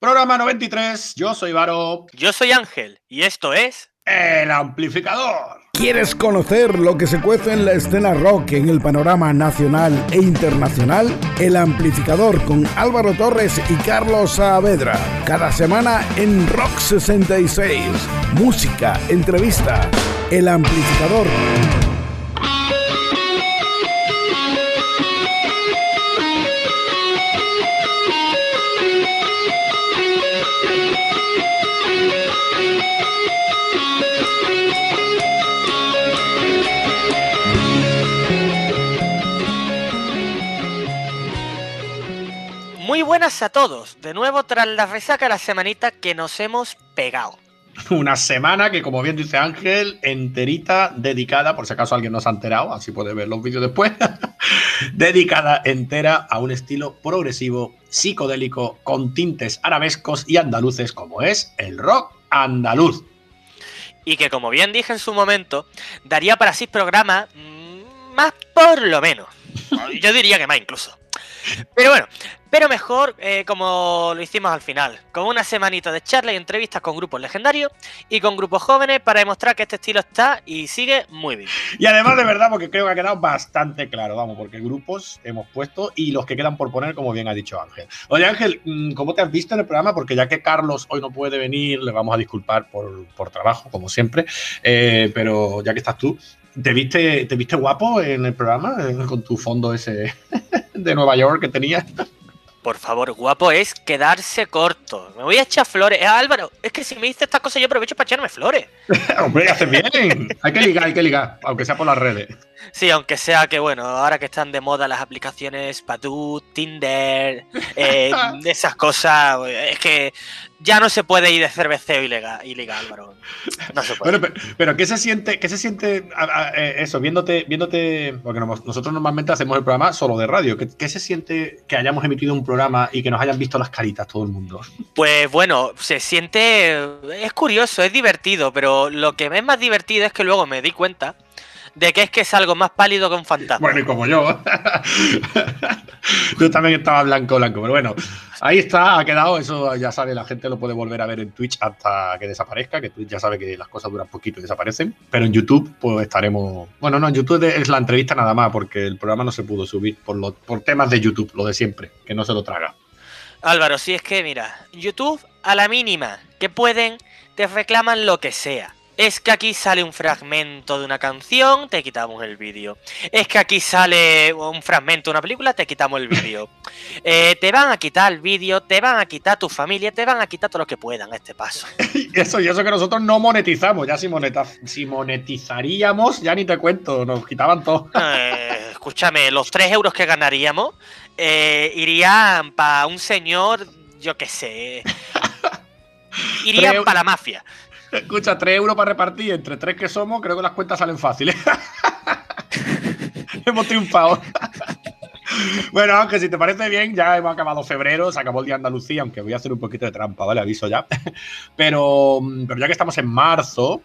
Programa 93, yo soy Varo. Yo soy Ángel y esto es... El amplificador. ¿Quieres conocer lo que se cuece en la escena rock en el panorama nacional e internacional? El amplificador con Álvaro Torres y Carlos Saavedra. Cada semana en Rock 66. Música, entrevista. El amplificador. Muy buenas a todos, de nuevo tras la resaca la semanita que nos hemos pegado. Una semana que, como bien dice Ángel, enterita, dedicada, por si acaso alguien no se ha enterado, así puede ver los vídeos después, dedicada entera a un estilo progresivo, psicodélico, con tintes arabescos y andaluces, como es el rock andaluz. Y que, como bien dije en su momento, daría para sí programas mm, más por lo menos. Yo diría que más incluso. Pero bueno, pero mejor eh, como lo hicimos al final, con una semanita de charlas y entrevistas con grupos legendarios y con grupos jóvenes para demostrar que este estilo está y sigue muy bien. Y además de verdad, porque creo que ha quedado bastante claro, vamos, porque grupos hemos puesto y los que quedan por poner, como bien ha dicho Ángel. Oye Ángel, mm, ¿cómo te has visto en el programa? Porque ya que Carlos hoy no puede venir, le vamos a disculpar por, por trabajo, como siempre, eh, pero ya que estás tú, ¿Te viste, ¿Te viste guapo en el programa eh, con tu fondo ese de Nueva York que tenías? Por favor, guapo es quedarse corto. Me voy a echar flores. Eh, Álvaro, es que si me dices estas cosas yo aprovecho para echarme flores. Hombre, haces bien. Hay que ligar, hay que ligar, aunque sea por las redes. Sí, aunque sea que, bueno, ahora que están de moda las aplicaciones Patu, Tinder, eh, esas cosas, es que ya no se puede ir de cerveceo ilegal, ilegal Álvaro. No se puede. Pero, pero, pero, ¿qué se siente, qué se siente a, a, eh, eso, viéndote, viéndote, porque nosotros normalmente hacemos el programa solo de radio, ¿qué, ¿qué, se siente que hayamos emitido un programa y que nos hayan visto las caritas todo el mundo? Pues bueno, se siente, es curioso, es divertido, pero lo que es más divertido es que luego me di cuenta de que es que es algo más pálido que un fantasma. Bueno, y como yo. yo también estaba blanco, blanco. Pero bueno, ahí está, ha quedado. Eso ya sabe, la gente lo puede volver a ver en Twitch hasta que desaparezca, que Twitch ya sabe que las cosas duran poquito y desaparecen. Pero en YouTube, pues estaremos. Bueno, no, en YouTube es la entrevista nada más, porque el programa no se pudo subir por, lo, por temas de YouTube, lo de siempre, que no se lo traga. Álvaro, si es que, mira, YouTube a la mínima que pueden, te reclaman lo que sea. Es que aquí sale un fragmento de una canción, te quitamos el vídeo. Es que aquí sale un fragmento de una película, te quitamos el vídeo. Eh, te van a quitar el vídeo, te van a quitar tu familia, te van a quitar todo lo que puedan a este paso. eso, y eso que nosotros no monetizamos. Ya si, moneta si monetizaríamos, ya ni te cuento, nos quitaban todo. Eh, escúchame, los 3 euros que ganaríamos eh, irían para un señor, yo qué sé. Irían para la mafia. Escucha, 3 euros para repartir entre tres que somos, creo que las cuentas salen fáciles. hemos triunfado. bueno, aunque si te parece bien, ya hemos acabado febrero, se acabó el día de Andalucía, aunque voy a hacer un poquito de trampa, ¿vale? Aviso ya. pero, pero ya que estamos en marzo,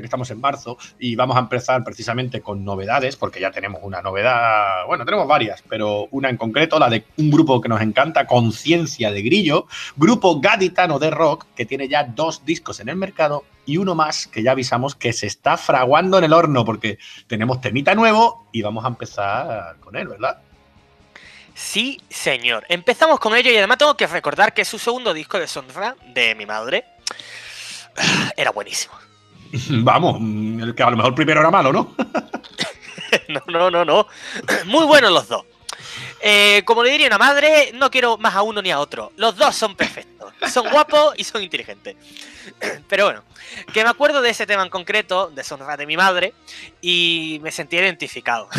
que estamos en marzo y vamos a empezar precisamente con novedades, porque ya tenemos una novedad, bueno, tenemos varias, pero una en concreto, la de un grupo que nos encanta, Conciencia de Grillo, grupo gaditano de rock que tiene ya dos discos en el mercado y uno más que ya avisamos que se está fraguando en el horno, porque tenemos temita nuevo y vamos a empezar con él, ¿verdad? Sí, señor. Empezamos con ello y además tengo que recordar que su segundo disco de Sonra, de mi madre, era buenísimo. Vamos, el que a lo mejor primero era malo, ¿no? no, no, no, no. Muy buenos los dos. Eh, como le diría una madre, no quiero más a uno ni a otro. Los dos son perfectos. Son guapos y son inteligentes. Pero bueno, que me acuerdo de ese tema en concreto, de Sonra de mi madre, y me sentí identificado.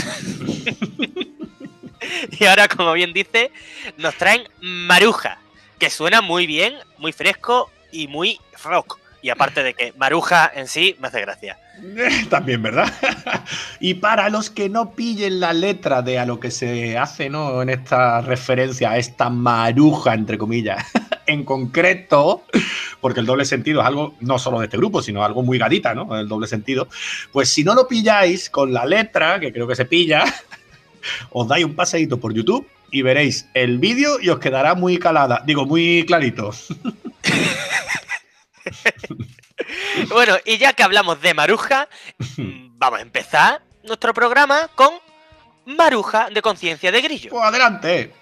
y ahora, como bien dice, nos traen Maruja, que suena muy bien, muy fresco y muy rock. Y aparte de que Maruja en sí me hace gracia. Eh, también, ¿verdad? y para los que no pillen la letra de a lo que se hace, ¿no? En esta referencia, a esta maruja, entre comillas, en concreto, porque el doble sentido es algo no solo de este grupo, sino algo muy gadita, ¿no? El doble sentido. Pues si no lo pilláis con la letra, que creo que se pilla, os dais un paseíto por YouTube y veréis el vídeo y os quedará muy calada, digo, muy clarito. bueno, y ya que hablamos de Maruja, vamos a empezar nuestro programa con Maruja de Conciencia de Grillo. Pues adelante.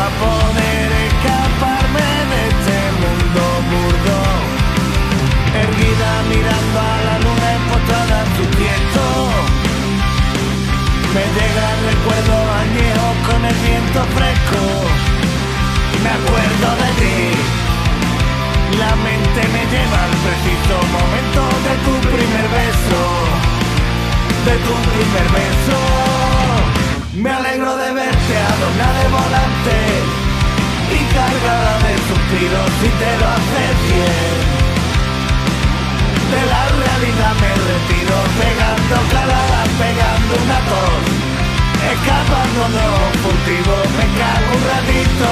para poder escaparme de este mundo burdo. Erguida mirando a la luna empotrada en su tiesto. Me llegan recuerdos añejos con el viento fresco. Y me acuerdo de ti. La mente me lleva al preciso momento de tu primer beso. De tu primer beso. Me alegro de verte adornada de volante y cargada de tus si te lo haces bien. De la realidad me retiro pegando claradas, pegando un atón, escapándonos furtivo, me cago un ratito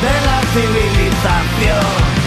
de la civilización.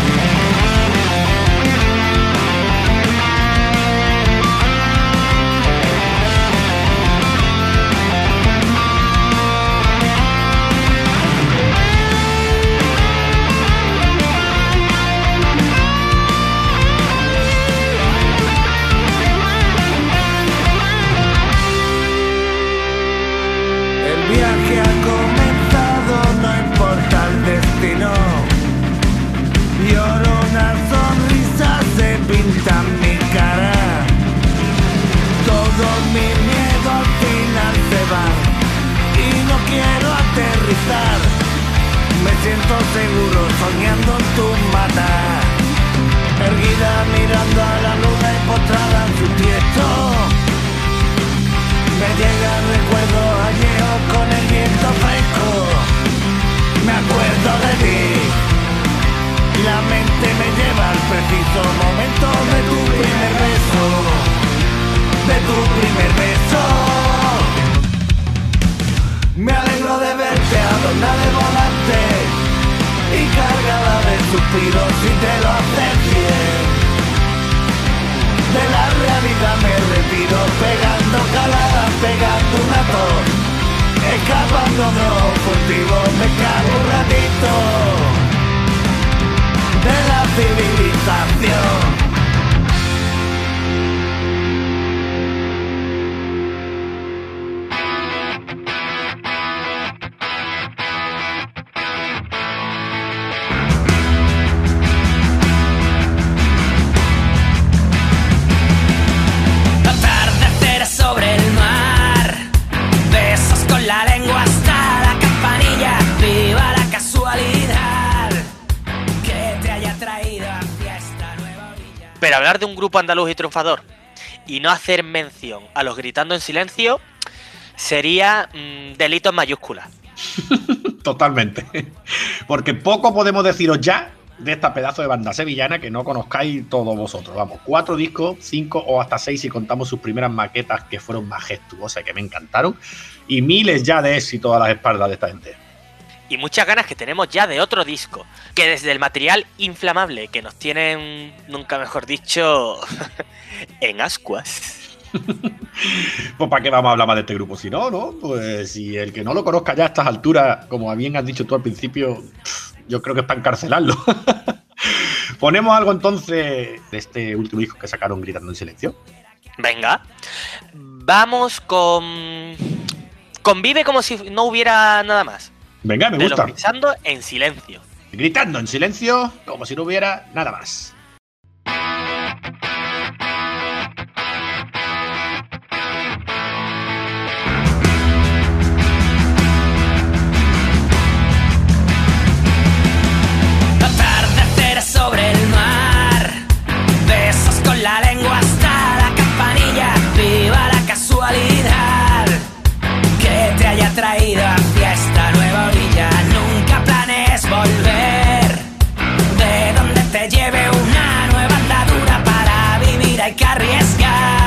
quiero aterrizar. Me siento seguro soñando en tu mata. Erguida mirando a la luna y postrada en su tiesto. Me llega el recuerdo con el viento fresco. Me acuerdo de ti. y La mente me lleva al preciso momento de tu primer beso. De tu primer beso. Me alegro de verte adornada de volante y cargada de suspiros si te lo haces bien. De la realidad me retiro pegando caladas, pegando un atón, escapando de los cultivos, me cago un ratito de la civilización. de un grupo andaluz y triunfador y no hacer mención a los gritando en silencio sería mm, delito en mayúsculas. Totalmente. Porque poco podemos deciros ya de esta pedazo de banda sevillana que no conozcáis todos vosotros. Vamos, cuatro discos, cinco o hasta seis si contamos sus primeras maquetas que fueron majestuosas, que me encantaron, y miles ya de éxitos a las espaldas de esta gente muchas ganas que tenemos ya de otro disco, que desde el material inflamable que nos tienen, nunca mejor dicho, en ascuas. pues para qué vamos a hablar más de este grupo si no, ¿no? Pues si el que no lo conozca ya a estas alturas, como bien has dicho tú al principio, yo creo que es para encarcelarlo. Ponemos algo entonces de este último disco que sacaron Gritando en Silencio. Venga. Vamos con. Convive como si no hubiera nada más. Venga, me gusta. Gritando en silencio. Gritando en silencio, como si no hubiera nada más. haya traído a fiesta nueva orilla. Nunca planes volver. De donde te lleve una nueva andadura para vivir hay que arriesgar.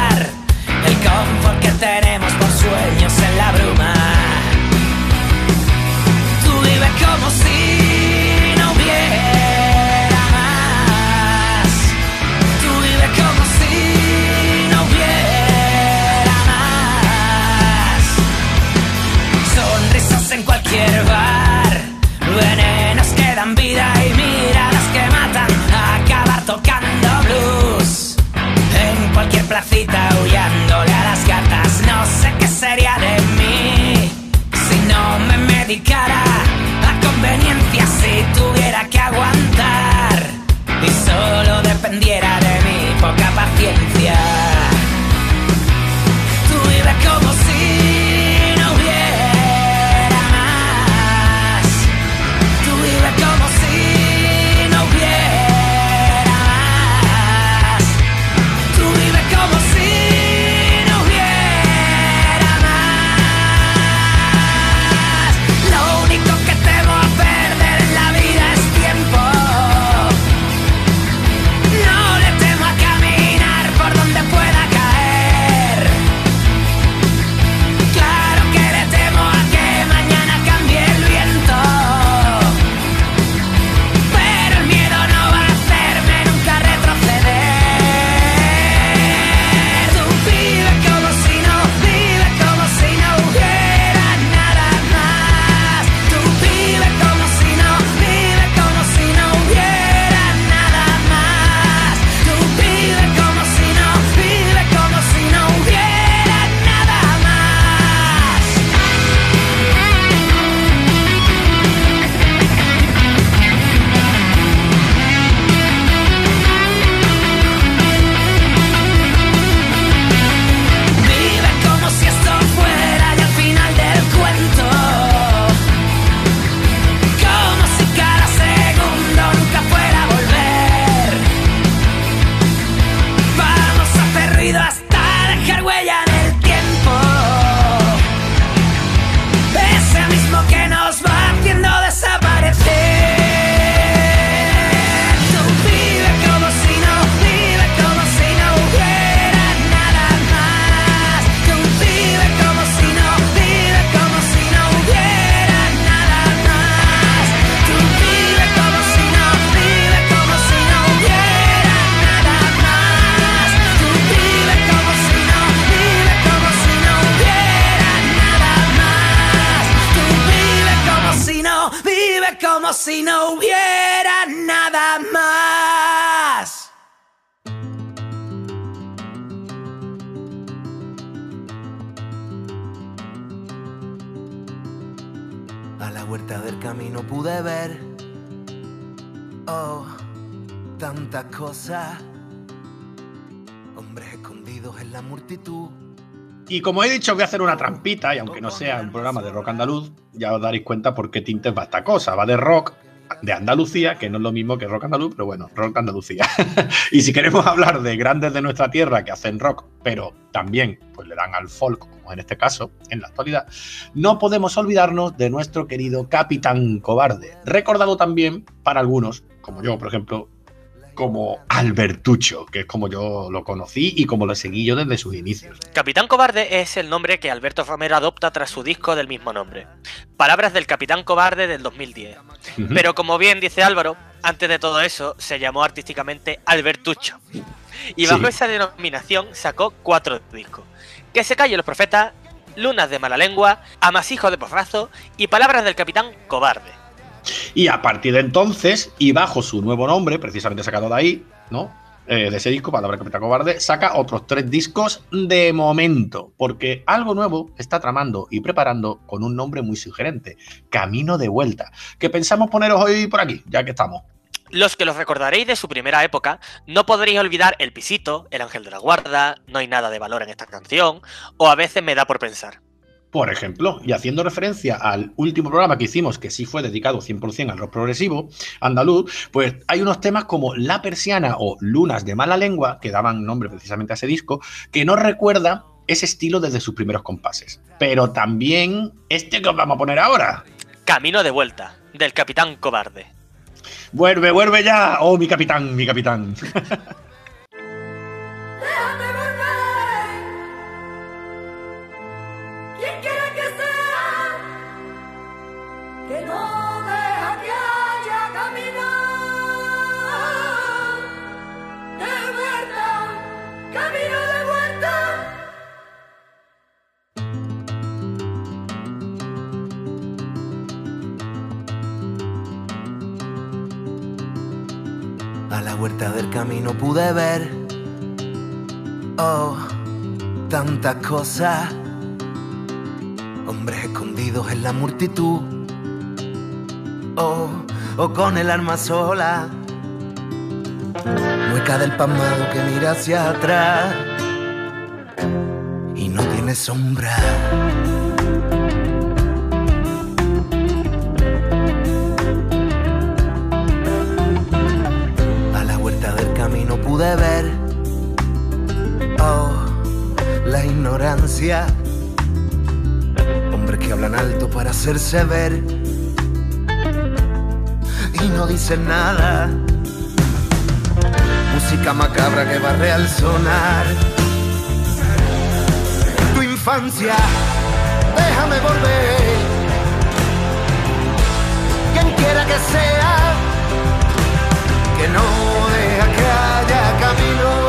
Y como he dicho, voy a hacer una trampita, y aunque no sea un programa de rock andaluz, ya os daréis cuenta por qué tintes va esta cosa. Va de rock de Andalucía, que no es lo mismo que rock andaluz, pero bueno, rock Andalucía. y si queremos hablar de grandes de nuestra tierra que hacen rock, pero también pues le dan al folk, como en este caso, en la actualidad, no podemos olvidarnos de nuestro querido Capitán Cobarde, recordado también para algunos, como yo, por ejemplo, como Albertucho, que es como yo lo conocí y como lo seguí yo desde sus inicios. Capitán Cobarde es el nombre que Alberto Romero adopta tras su disco del mismo nombre. Palabras del Capitán Cobarde del 2010. Pero como bien dice Álvaro, antes de todo eso se llamó artísticamente Albertucho. Y bajo esa denominación sacó cuatro discos. Que se calle los profetas, Lunas de mala lengua, Amasijo de porrazo y Palabras del Capitán Cobarde. Y a partir de entonces, y bajo su nuevo nombre, precisamente sacado de ahí, ¿no? Eh, de ese disco, Palabra Capitán Cobarde, saca otros tres discos de momento, porque algo nuevo está tramando y preparando con un nombre muy sugerente, Camino de Vuelta, que pensamos poneros hoy por aquí, ya que estamos. Los que los recordaréis de su primera época, no podréis olvidar El Pisito, El Ángel de la Guarda, No hay nada de valor en esta canción, o a veces me da por pensar. Por ejemplo, y haciendo referencia al último programa que hicimos, que sí fue dedicado 100% al rock progresivo andaluz, pues hay unos temas como La Persiana o Lunas de Mala Lengua, que daban nombre precisamente a ese disco, que nos recuerda ese estilo desde sus primeros compases. Pero también este que os vamos a poner ahora. Camino de vuelta, del Capitán Cobarde. Vuelve, vuelve ya. Oh, mi capitán, mi capitán. vuelta del camino pude ver, oh, tantas cosas, hombres escondidos en la multitud, oh, o con el arma sola, mueca del pasmado que mira hacia atrás y no tiene sombra. Pude ver, oh, la ignorancia. Hombres que hablan alto para hacerse ver y no dicen nada. Música macabra que barre al sonar. Tu infancia, déjame volver. Quien quiera que sea, que no camino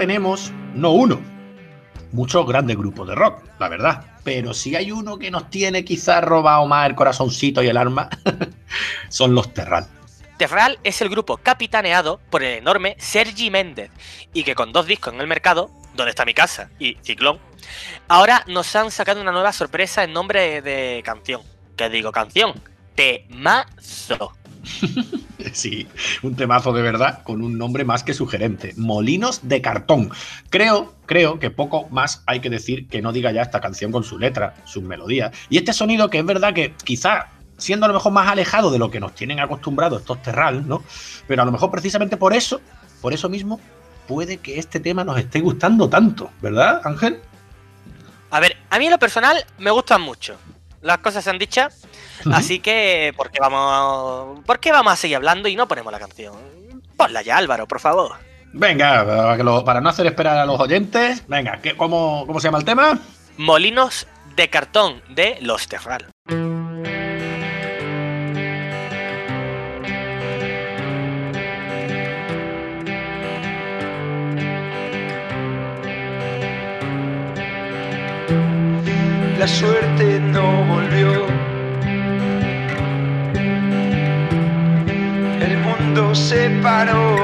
tenemos, no uno, muchos grandes grupos de rock, la verdad. Pero si hay uno que nos tiene quizás robado más el corazoncito y el alma, son los Terral. Terral es el grupo capitaneado por el enorme Sergi Méndez y que con dos discos en el mercado, Donde está mi casa y Ciclón, ahora nos han sacado una nueva sorpresa en nombre de, de canción. ¿Qué digo canción? Temazo. Sí, un temazo de verdad con un nombre más que sugerente. Molinos de cartón. Creo, creo que poco más hay que decir que no diga ya esta canción con su letra, sus melodías. Y este sonido que es verdad que quizá siendo a lo mejor más alejado de lo que nos tienen acostumbrados estos terral, ¿no? Pero a lo mejor precisamente por eso, por eso mismo, puede que este tema nos esté gustando tanto, ¿verdad, Ángel? A ver, a mí en lo personal me gustan mucho. Las cosas se han así que ¿por qué vamos, ¿por qué vamos a seguir hablando y no ponemos la canción? Ponla ya, Álvaro, por favor. Venga, para, que lo- para no hacer esperar a los oyentes, venga, ¿qué- cómo, ¿cómo se llama el tema? Molinos de cartón de Los Terral. La suerte no volvió. Mundo se paró.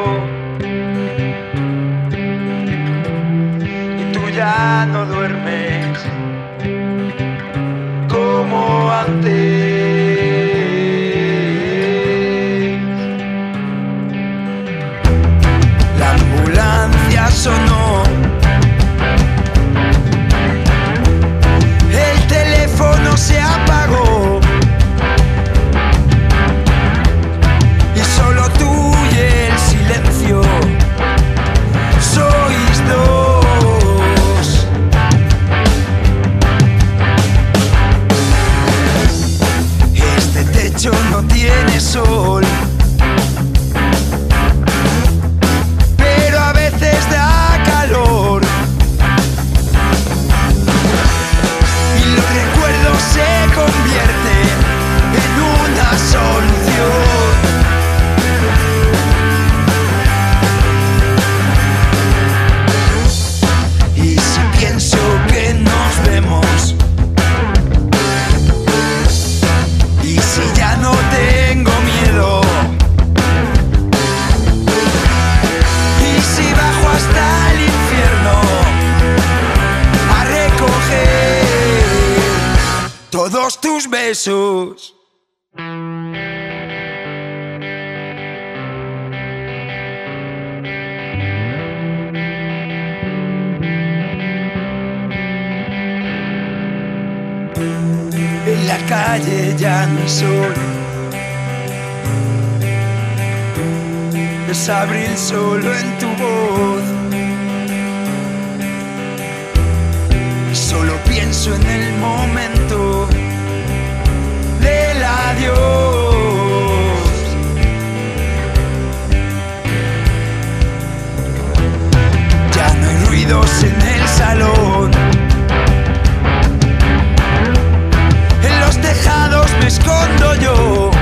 Y tú ya no besos. En la calle ya no hay sol. Es abril solo en tu voz. Solo pienso en el momento Ya no hay ruidos en el salón. En los tejados me escondo yo.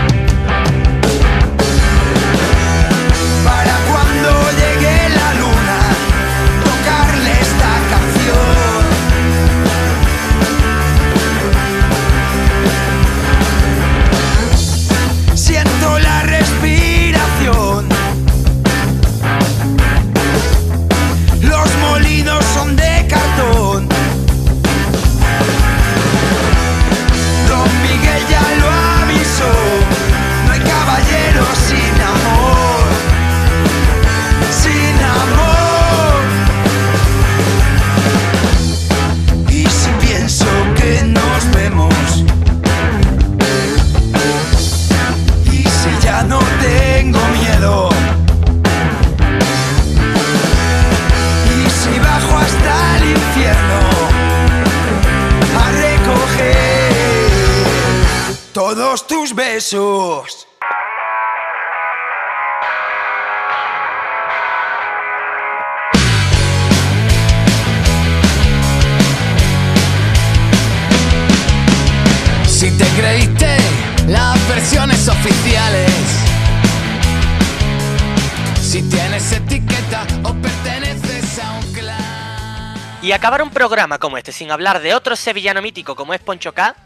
Programa como este sin hablar de otro sevillano mítico como es Poncho K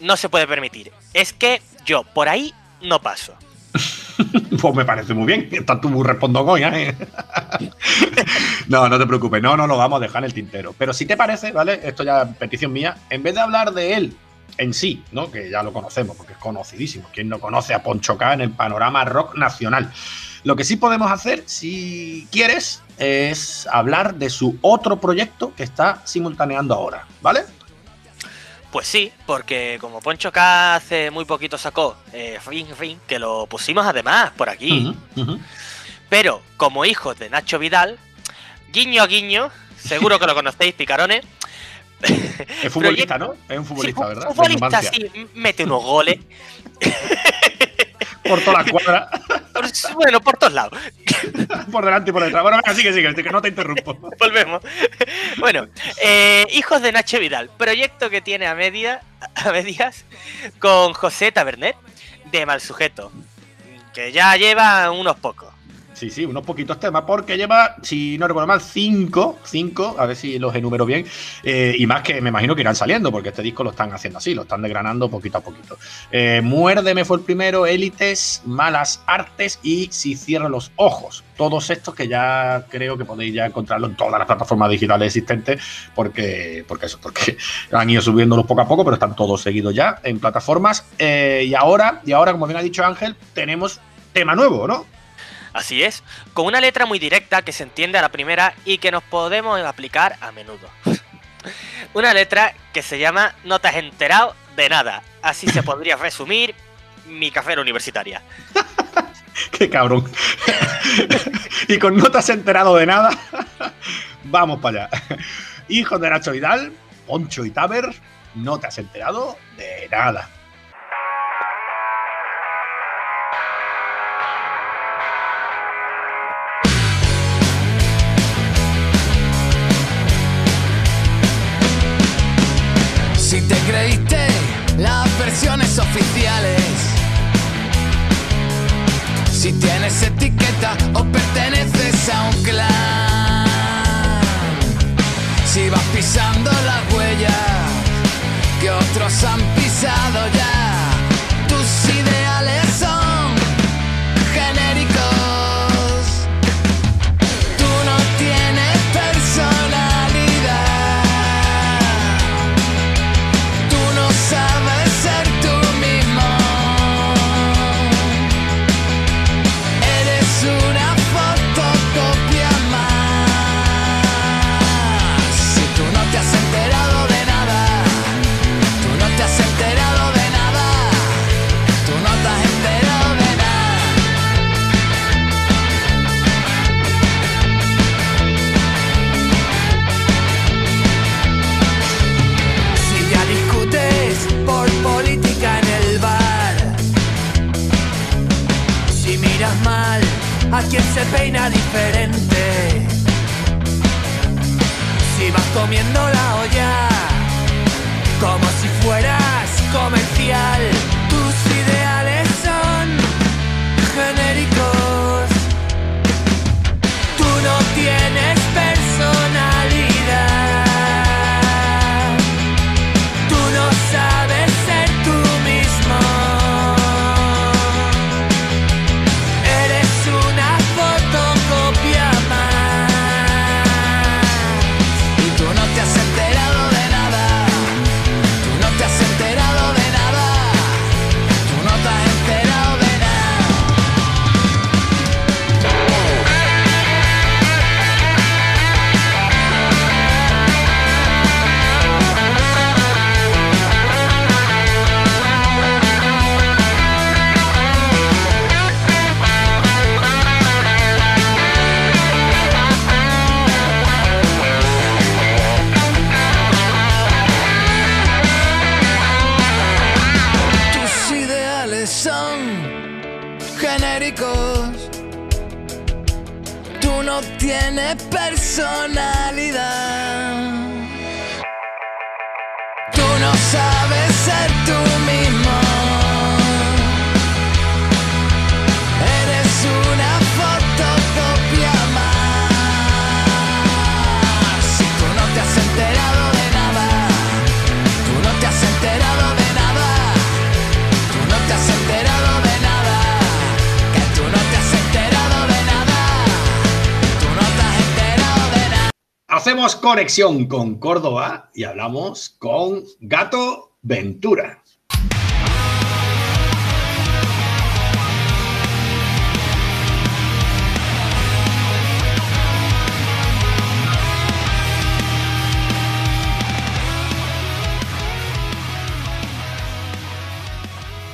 no se puede permitir. Es que yo por ahí no paso. Pues me parece muy bien. Está tu respondón ¿eh? no, no te preocupes. No, no lo vamos a dejar en el tintero. Pero si te parece, ¿vale? Esto ya es petición mía. En vez de hablar de él en sí, ¿no? Que ya lo conocemos porque es conocidísimo. ¿Quién no conoce a Poncho K en el panorama rock nacional? Lo que sí podemos hacer, si quieres, es hablar de su otro proyecto que está simultaneando ahora, ¿vale? Pues sí, porque como Poncho K hace muy poquito sacó eh, Ring Ring, que lo pusimos además por aquí. Pero como hijos de Nacho Vidal, guiño a guiño, seguro que lo conocéis, picarones. Es futbolista, ¿no? Es un futbolista, Sí, ¿verdad? De Futbolista, sí, mete unos goles. Por toda la cuadra, bueno, por todos lados. por delante y por detrás. Bueno, venga, sigue, sigue, que no te interrumpo. Volvemos. Bueno, eh, Hijos de Nacho Vidal, proyecto que tiene a, media, a medias con José Tabernet de Mal Sujeto, que ya lleva unos pocos. Sí, sí, unos poquitos temas, porque lleva, si no recuerdo mal, cinco, cinco, a ver si los enumero bien, eh, y más que me imagino que irán saliendo, porque este disco lo están haciendo así, lo están desgranando poquito a poquito. Eh, Muérdeme fue el primero, Élites, Malas Artes y Si cierro los ojos. Todos estos que ya creo que podéis ya encontrarlo en todas las plataformas digitales existentes, porque, porque eso, porque han ido subiéndolos poco a poco, pero están todos seguidos ya en plataformas. Eh, y ahora, y ahora, como bien ha dicho Ángel, tenemos tema nuevo, ¿no? Así es, con una letra muy directa que se entiende a la primera y que nos podemos aplicar a menudo. Una letra que se llama No te has enterado de nada. Así se podría resumir mi café universitaria. Qué cabrón. y con no te has enterado de nada, vamos para allá. Hijos de Nacho Vidal, Poncho y Taber, no te has enterado de nada. Si te creíste las versiones oficiales. Si tienes etiqueta o perteneces a un clan. Si vas pisando las huellas que otros han pisado ya. Conexión con Córdoba y hablamos con Gato Ventura.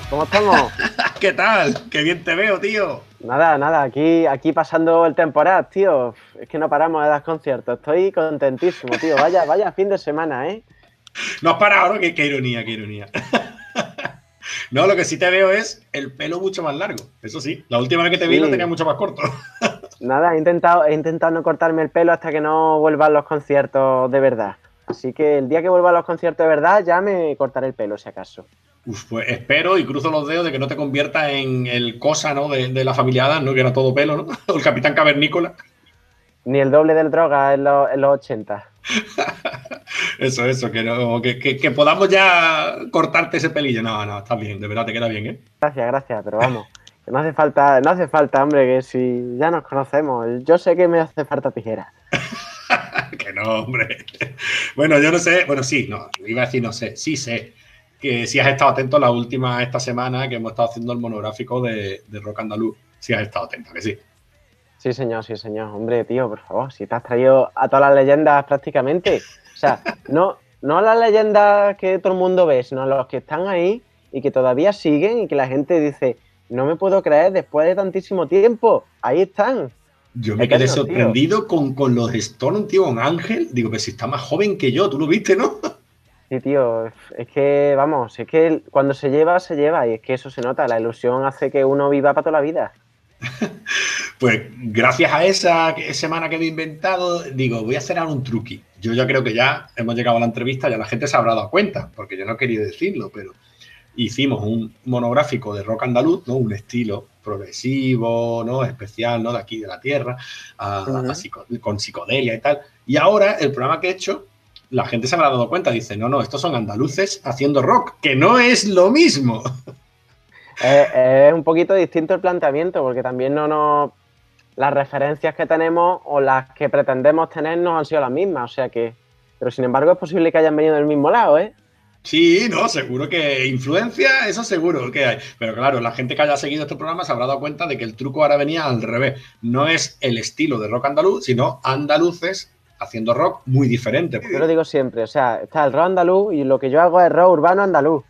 ¿Cómo estamos? ¿Qué tal? Qué bien te veo, tío. Nada, nada, aquí, aquí pasando el temporada, tío. Es que no paramos de dar conciertos. Estoy contentísimo, tío. Vaya, vaya fin de semana, ¿eh? No has parado, ¿no? Qué, qué ironía, qué ironía. No, lo que sí te veo es el pelo mucho más largo. Eso sí, la última vez que te vi Sí. lo tenía mucho más corto. Nada, he intentado, he intentado no cortarme el pelo hasta que no vuelvan los conciertos de verdad. Así que el día que vuelvan los conciertos de verdad ya me cortaré el pelo, si acaso. Uf, pues espero y cruzo los dedos de que no te conviertas en el cosa, ¿no? De, de la familia Adams, ¿no? Que era todo pelo, ¿no? O el capitán cavernícola. Ni el doble del droga en los, en los 80. Eso, eso, que, no, que, que- que podamos ya cortarte ese pelillo. No, no, está bien, de verdad te queda bien, ¿eh? Gracias, gracias, pero vamos. Que no hace falta, no hace falta, hombre, que si ya nos conocemos. Yo sé que me hace falta tijera. que no, hombre. Bueno, yo no sé, bueno, sí, no, iba a decir no sé, sí sé que si has estado atento la última esta semana que hemos estado haciendo el monográfico de, de rock andaluz. Si has estado atento, que sí. Sí, señor, sí, señor. Hombre, tío, por favor, si te has traído a todas las leyendas prácticamente. O sea, no, no a las leyendas que todo el mundo ve, sino a los que están ahí y que todavía siguen y que la gente dice, no me puedo creer después de tantísimo tiempo. Ahí están. Yo me quedé tío. sorprendido con, con los Stone, tío, con Ángel. Digo, pero si está más joven que yo, tú lo viste, ¿no? Sí, tío, es que, vamos, es que cuando se lleva, se lleva y es que eso se nota. La ilusión hace que uno viva para toda la vida. Pues gracias a esa semana que he inventado, digo, voy a hacer ahora un truqui. Yo ya creo que ya hemos llegado a la entrevista, ya la gente se habrá dado cuenta, porque yo no quería decirlo, pero hicimos un monográfico de rock andaluz, ¿no? Un estilo progresivo, ¿no? Especial, ¿no? De aquí de la tierra, a- Ujú. a psico- con psicodelia y tal. Y ahora el programa que he hecho, la gente se habrá dado cuenta, dice, no, no, estos son andaluces haciendo rock, que no es lo mismo. Es, es un poquito distinto el planteamiento, porque también no nos. Las referencias que tenemos o las que pretendemos tener no han sido las mismas, o sea que. Pero sin embargo es posible que hayan venido del mismo lado, ¿eh? Sí, no, seguro que influencia, eso seguro que hay. Pero claro, la gente que haya seguido este programa se habrá dado cuenta de que el truco ahora venía al revés. No es el estilo de rock andaluz, sino andaluces haciendo rock muy diferente. Yo lo digo siempre, o sea, está el rock andaluz y lo que yo hago es rock urbano andaluz.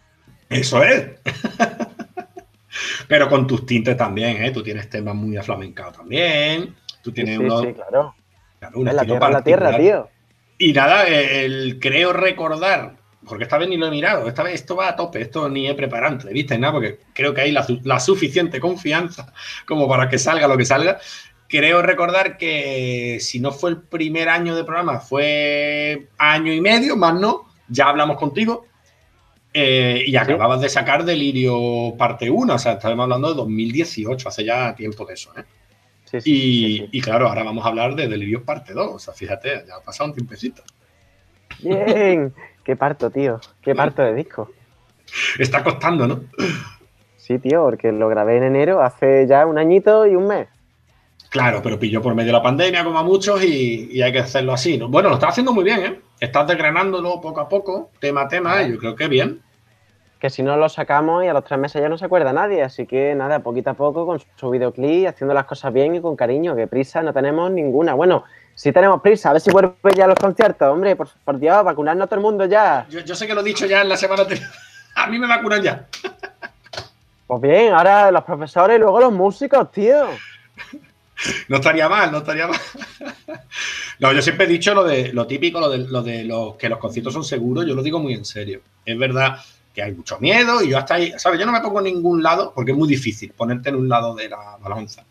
Eso es. Pero con tus tintes también, ¿eh? Tú tienes temas muy aflamencados también. Tú tienes sí, unos- sí, claro. claro, un Es la tierra, la tierra, tío. Y nada, el, creo recordar, porque esta vez ni lo he mirado, esta vez esto va a tope, esto ni he preparado entrevistas nada, porque creo que hay la suficiente confianza como para que salga lo que salga. Creo recordar que si no fue el primer año de programa, fue año y medio, más no, ya hablamos contigo. eh, y acababas de sacar Delirio parte 1, o sea, estamos hablando de 2018, hace ya tiempo de eso, ¿eh? Sí, sí, Y, claro, ahora vamos a hablar de Delirios parte 2, o sea, fíjate, ya ha pasado un tiempecito. Bien, qué parto, tío. Qué parto de disco. Está costando, ¿no? Sí, tío, porque lo grabé en enero hace ya un añito y un mes. Claro, pero pilló por medio la pandemia, como a muchos, y, y hay que hacerlo así. ¿no? Bueno, lo estás haciendo muy bien, ¿eh? Estás desgranándolo poco a poco, tema a tema, y yo creo que bien. Que si no lo sacamos y a los tres meses ya no se acuerda nadie. Así que nada, poquito a poco con su videoclip, haciendo las cosas bien y con cariño, que prisa no tenemos ninguna. Bueno, sí tenemos prisa, a ver si vuelve ya a los conciertos, hombre, por, por Dios, vacunarnos a todo el mundo ya. Yo, yo sé que lo he dicho ya en la semana anterior. A mí me vacunan ya. Pues bien, ahora los profesores y luego los músicos, tío. No estaría mal, no estaría mal. No, yo siempre he dicho lo de lo típico, lo de, lo de los que los conciertos son seguros, yo lo digo muy en serio. Es verdad que hay mucho miedo y yo hasta ahí, ¿sabes? Yo no me pongo en ningún lado porque es muy difícil ponerte en un lado de la balanza.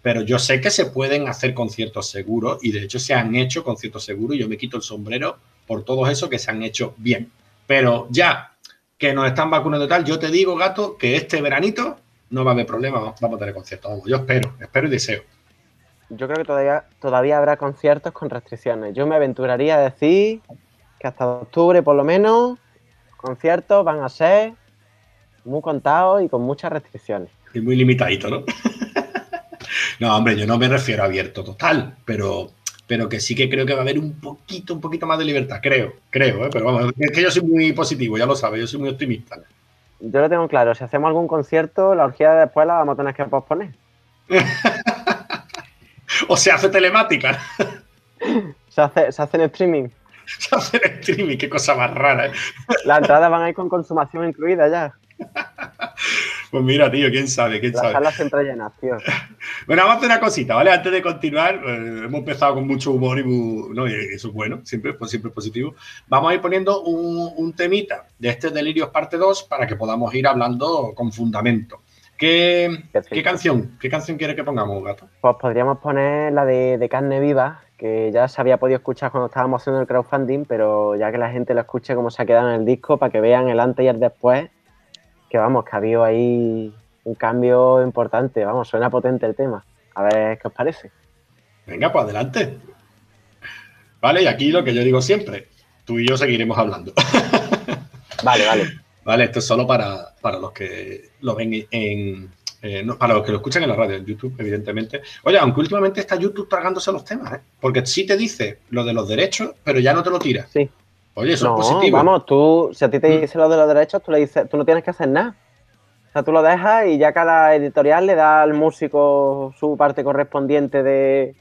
Pero yo sé que se pueden hacer conciertos seguros y de hecho se han hecho conciertos seguros y yo me quito el sombrero por todo eso que se han hecho bien. Pero ya que nos están vacunando y tal, yo te digo, gato, que este veranito no va a haber problema, vamos a tener conciertos. Yo espero, espero y deseo. Yo creo que todavía, todavía habrá conciertos con restricciones. Yo me aventuraría a decir que hasta octubre, por lo menos, conciertos van a ser muy contados y con muchas restricciones. Y muy limitadito, ¿no? no, hombre, yo no me refiero a abierto total, pero pero que sí que creo que va a haber un poquito, un poquito más de libertad, creo, creo, ¿eh? pero vamos, es que yo soy muy positivo, ya lo sabes, yo soy muy optimista. Yo lo tengo claro, si hacemos algún concierto, la orgía de después la vamos a tener que posponer. o se hace telemática, Se hace, se hace en streaming. se hace en streaming, qué cosa más rara. ¿eh? Las entradas van a ir con consumación incluida ya. Pues mira, tío, quién sabe, quién Las sabe. salas siempre llenas, tío. Bueno, vamos a hacer una cosita, ¿vale? Antes de continuar, eh, hemos empezado con mucho humor y, mu- no, y eso es bueno, siempre, pues siempre es positivo. Vamos a ir poniendo un, un temita de este Delirios parte 2 para que podamos ir hablando con fundamento. ¿Qué, canción? ¿Qué canción quiere que pongamos, gato? Pues podríamos poner la de, de carne viva, que ya se había podido escuchar cuando estábamos haciendo el crowdfunding, pero ya que la gente lo escuche cómo se ha quedado en el disco, para que vean el antes y el después, que vamos, que ha habido ahí un cambio importante, vamos, suena potente el tema. A ver qué os parece. Venga, pues adelante. Vale, y aquí lo que yo digo siempre, tú y yo seguiremos hablando. Vale, vale. Vale, esto es solo para, para los que lo ven en. eh, no, para los que lo escuchan en la radio, en YouTube, evidentemente. Oye, aunque últimamente está YouTube tragándose los temas, ¿eh? Porque sí te dice lo de los derechos, pero ya no te lo tira. Sí. Oye, eso No, es positivo. vamos, tú, si a ti te Mm. dice lo de los derechos, tú le dices, tú no tienes que hacer nada. O sea, tú lo dejas y ya cada editorial le da al músico su parte correspondiente de.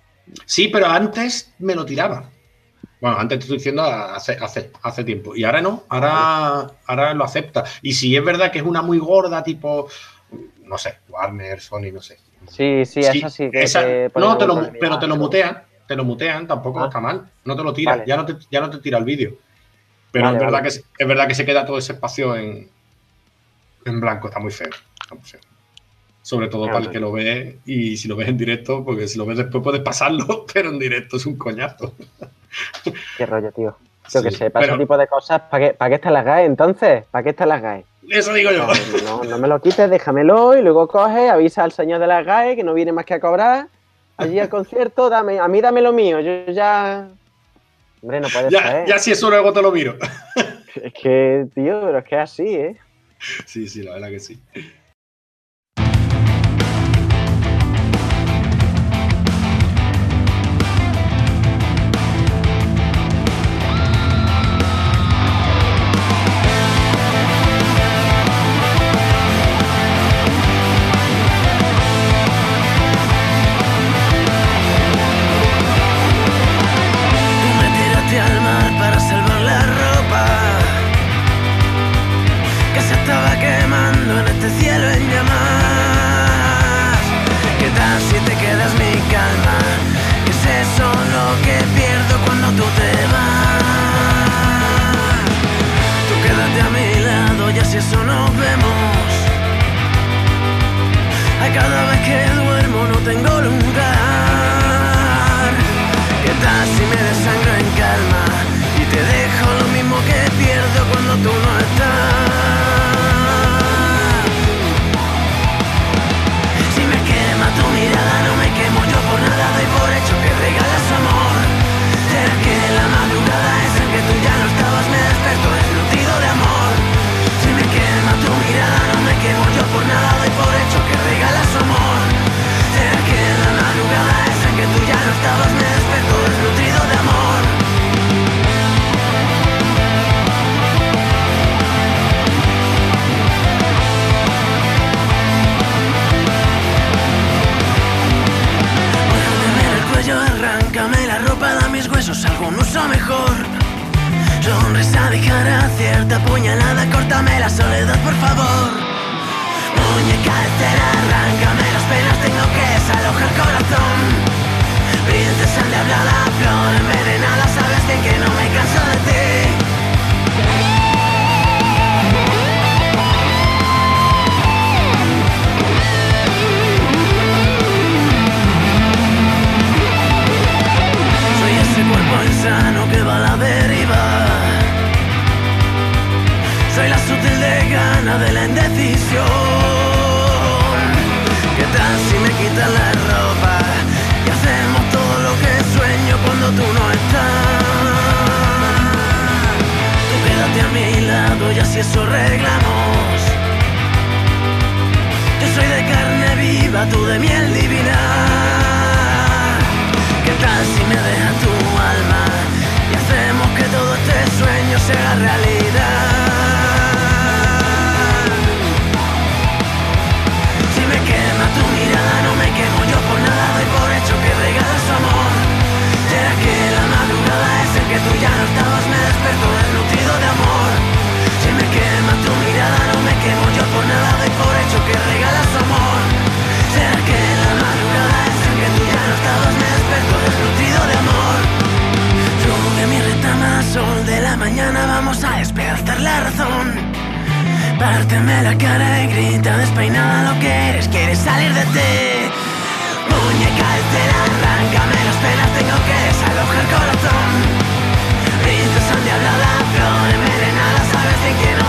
Sí, pero antes me lo tiraba. Bueno, antes te estoy diciendo hace, hace, hace tiempo. Y ahora no, ahora, ahora lo acepta. Y si es verdad que es una muy gorda, tipo, no sé, Warner, Sony, no sé. Sí, sí, Sí, esa sí esa- te no, te lo, pero te lo mutean, te lo mutean, tampoco Ah. está mal, no te lo tira, Vale. ya, no te, ya no te tira el vídeo. Pero Vale, es, verdad vale. que, se- es verdad que se queda todo ese espacio en, en blanco, está muy feo. está muy feo. Sobre todo para el que lo ve y si lo ves en directo, porque si lo ves después puedes pasarlo, pero en directo es un coñazo. Qué rollo, tío. Yo que sé, para pero ese tipo de cosas, ¿para qué, ¿para qué están las GAE entonces? ¿Para qué están las GAE? Eso digo yo. No, no, no me lo quites, déjamelo y luego coge, avisa al señor de las GAE que no viene más que a cobrar. Allí al concierto, dame, a mí dame lo mío, yo ya. Hombre, no puede Ya, ser. ya si eso luego te lo miro. Es que, tío, pero es que es así, ¿eh? Sí, sí, la verdad que sí. Córtame la soledad, por favor. Muñeca de cera, arráncame las penas, tengo que desalojar el corazón. Princesa de hablada, flor envenenada, de la indecisión. ¿Qué tal si me quitas la ropa y hacemos todo lo que sueño cuando tú no estás? Tú quédate a mi lado y así eso arreglamos. Yo soy de carne viva, tú de miel divina. ¿Qué tal si me deja tu alma y hacemos que todo este sueño sea realidad. Tu mirada, no me quemo yo por nada, doy por hecho que regalas amor. Será que la madrugada es en que tú ya no estabas, me desperto desnutrido de amor. Si me quema tu mirada, no me quemo yo por nada, doy por hecho que regalas amor. Será que la madrugada es en que tú ya no estabas, me desperto desnutrido de amor. Sube mi retama, sol de la mañana, vamos a despertar la razón. Párteme la cara y grita despeinada lo que eres, quieres salir de ti. Muñeca estela, arráncame las penas, tengo que desalojar corazón. Princesa endiablada, flor envenenada, sabes bien que no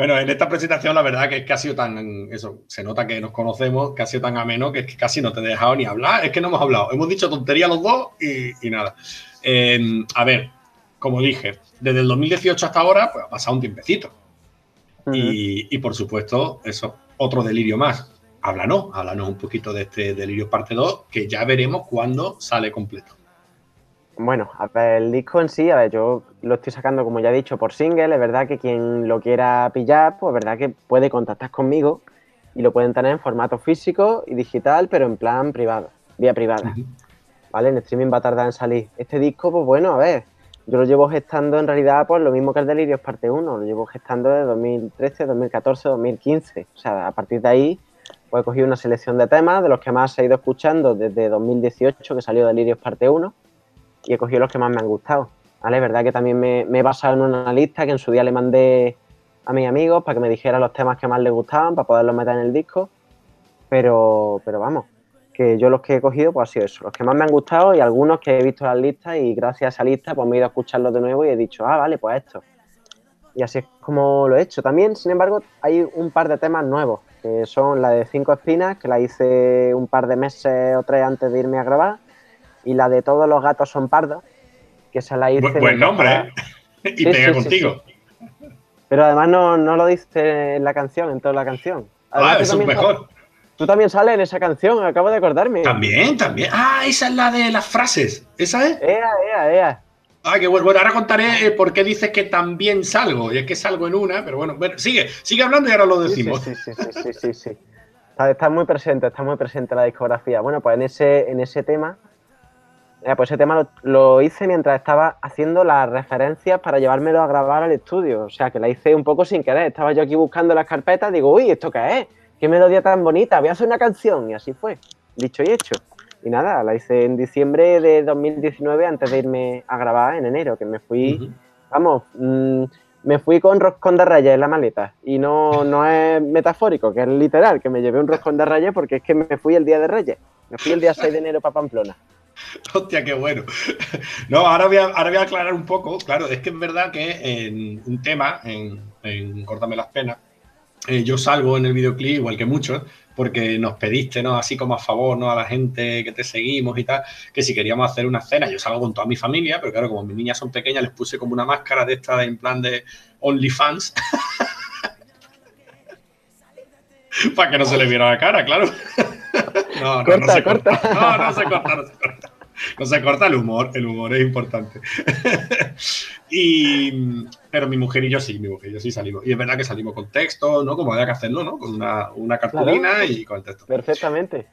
Bueno, en esta presentación la verdad que es que ha sido tan, eso, se nota que nos conocemos, que ha sido tan ameno que es que casi no te he dejado ni hablar, es que no hemos hablado, hemos dicho tontería los dos y, y nada. Eh, a ver, como dije, desde el 2018 hasta ahora, pues ha pasado un tiempecito. y, y, por supuesto, eso, otro delirio más. Háblanos, háblanos un poquito de este delirio parte 2, que ya veremos cuándo sale completo. Bueno, a ver, el disco en sí, a ver, yo lo estoy sacando, como ya he dicho, por single. Es verdad que quien lo quiera pillar, pues es verdad que puede contactar conmigo y lo pueden tener en formato físico y digital, pero en plan privado, vía privada. ¿Vale? En streaming va a tardar en salir. Este disco, pues bueno, a ver, yo lo llevo gestando en realidad, pues lo mismo que el Delirios parte 1, lo llevo gestando de 2013, 2014, 2015. O sea, a partir de ahí, pues he cogido una selección de temas, de los que más he ido escuchando desde 2018, que salió Delirios parte 1 y he cogido los que más me han gustado. Es verdad que también me, me, he basado en una lista que en su día le mandé a mis amigos para que me dijeran los temas que más les gustaban, para poderlos meter en el disco. Pero, pero vamos, que yo los que he cogido pues ha sido eso, los que más me han gustado y algunos que he visto en las listas y gracias a esa lista pues me he ido a escucharlos de nuevo y he dicho, ah, vale, pues esto. Y así es como lo he hecho. También, sin embargo, hay un par de temas nuevos, que son la de Cinco Espinas, que la hice un par de meses o tres antes de irme a grabar y la de todos los gatos son pardos, que se la hice. Buen, buen nombre, ¿eh? Y sí, pega sí, contigo. Sí, Pero además no, no, lo dice en la canción, en toda la canción. Además, ah, es mejor. Sale, tú también sales en esa canción, acabo de acordarme. También, también. Ah, esa es la de las frases. ¿Esa es? Ea, ea, ea. Ah, qué bueno. Bueno, ahora contaré eh, por qué dices que también salgo. Y es que salgo en una, pero bueno, bueno sigue, sigue hablando y ahora lo decimos. Sí, sí, sí, sí, sí, sí, sí. Está, está, muy presente, está muy presente la discografía. Bueno, pues en ese, en ese tema eh, pues ese tema lo, lo, hice mientras estaba haciendo las referencias para llevármelo a grabar al estudio. O sea, que la hice un poco sin querer. Estaba yo aquí buscando las carpetas, digo, uy, ¿esto qué es? ¿Qué melodía tan bonita? Voy a hacer una canción. Y así fue, dicho y hecho. Y nada, la hice en diciembre de 2019 antes de irme a grabar en enero, que me fui, uh -huh. vamos, mmm, me fui con roscón de reyes en la maleta. Y no, no es metafórico, que es literal, que me llevé un roscón de reyes porque es que me fui el día de reyes. Me fui el día 6 de enero para Pamplona. Hostia, qué bueno. No, ahora voy, a, ahora voy a aclarar un poco. Claro, es que es verdad que en un tema, en, en Córtame las penas, eh, yo salgo en el videoclip, igual que muchos, porque nos pediste, ¿no? Así como a favor, ¿no? A la gente que te seguimos y tal, que si queríamos hacer una cena, yo salgo con toda mi familia, pero claro, como mis niñas son pequeñas, les puse como una máscara de esta en plan de OnlyFans. Para que no se le viera la cara, claro. No, no, corta, no se corta. corta. No, no se corta, no se corta. No se corta el humor, el humor es importante. y, pero mi mujer y yo sí, mi mujer y yo sí salimos. Y es verdad que salimos con texto, ¿no? Como había que hacerlo, ¿no? Con una, una cartulina claro. y con texto. Perfectamente.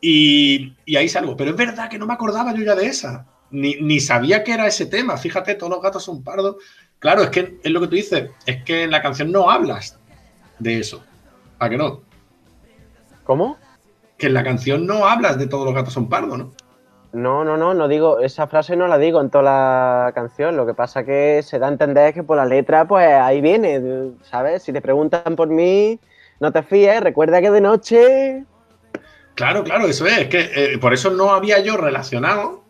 Y, y, ahí salgo. Pero es verdad que no me acordaba yo ya de esa. Ni, ni sabía que era ese tema. Fíjate, todos los gatos son pardos. Claro, es que es lo que tú dices. Es que en la canción no hablas de eso. ¿A que no? ¿Cómo? Que en la canción no hablas de todos los gatos son pardos, ¿no? No, no, no, no digo, esa frase no la digo en toda la canción. Lo que pasa que se da a entender que por la letra, pues ahí viene, ¿sabes? Si te preguntan por mí, no te fíes, recuerda que de noche. Claro, claro, eso es. Es que eh, por eso no había yo relacionado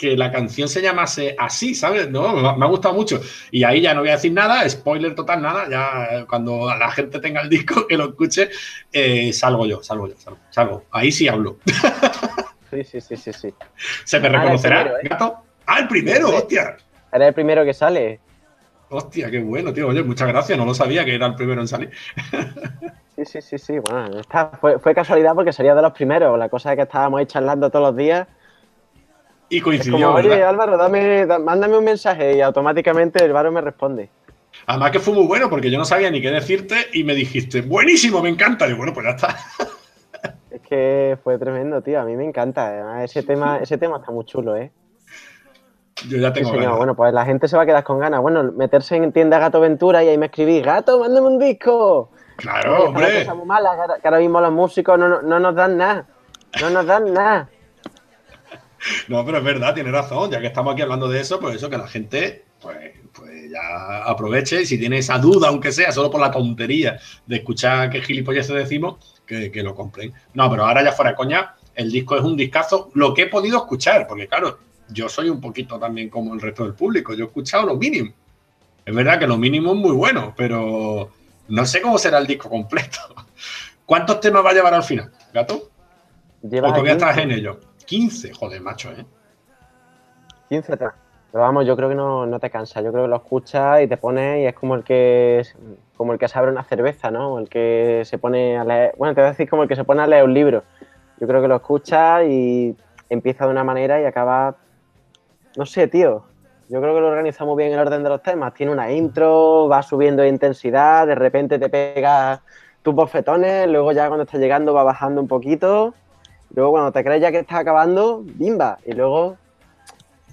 que la canción se llamase así, ¿sabes? No, me ha, gustado mucho. Y ahí ya no voy a decir nada, spoiler total, nada. Ya eh, cuando la gente tenga el disco, que lo escuche, eh, salgo yo, salgo yo, salgo, salgo. Ahí sí hablo. Sí, sí, sí, sí, sí. ¿Se me Ah, reconocerá, primero, ¿eh? gato? Ah, el primero, Sí. hostia. Eres el primero que sale. Hostia, qué bueno, tío. Oye, muchas gracias. No lo sabía que era el primero en salir. Sí, sí, sí, sí. Bueno, esta fue, fue casualidad porque sería de los primeros. La cosa es que estábamos ahí charlando todos los días. Y coincidió, como, oye. Álvaro, dame, da- mándame un mensaje y automáticamente el Varo me responde. Además que fue muy bueno porque yo no sabía ni qué decirte y me dijiste, buenísimo, me encanta. Y bueno, pues ya está. Que fue tremendo, tío. A mí me encanta. Además, ese tema, ese tema está muy chulo, ¿eh? Yo ya Sí, tengo ganas. Bueno, pues la gente se va a quedar con ganas. Bueno, meterse en tienda Gato Ventura y ahí me escribís, Gato, mándame un disco. Claro, Oye, hombre. cosa muy mala, que ahora- mismo los músicos no, no- no nos dan nada. No nos dan nada. No, pero es verdad, tiene razón. Ya que estamos aquí hablando de eso, pues eso, que la gente pues, pues ya aproveche. Y si tiene esa duda, aunque sea solo por la tontería de escuchar qué gilipolleces decimos, que, que lo compren. No, pero ahora ya fuera coña, el disco es un discazo. Lo que he podido escuchar, porque claro, yo soy un poquito también como el resto del público. Yo he escuchado lo mínimo. Es verdad que lo mínimo es muy bueno, pero no sé cómo será el disco completo. ¿Cuántos temas va a llevar al final, gato? Lleva ¿O todavía 15, estás en ello? 15, joder, macho, ¿eh? 15 temas. Pero vamos, yo creo que no, no te cansa. Yo creo que lo escuchas y te pones y es como el que como el que se abre una cerveza, ¿no? El que se pone a leer. Bueno, te voy a decir como el que se pone a leer un libro. Yo creo que lo escuchas y empieza de una manera y acaba. No sé, tío. Yo creo que lo organiza muy bien el orden de los temas. Tiene una intro, va subiendo de intensidad, de repente te pega tus bofetones, luego ya cuando estás llegando va bajando un poquito. Luego cuando te crees ya que estás acabando, bimba. Y luego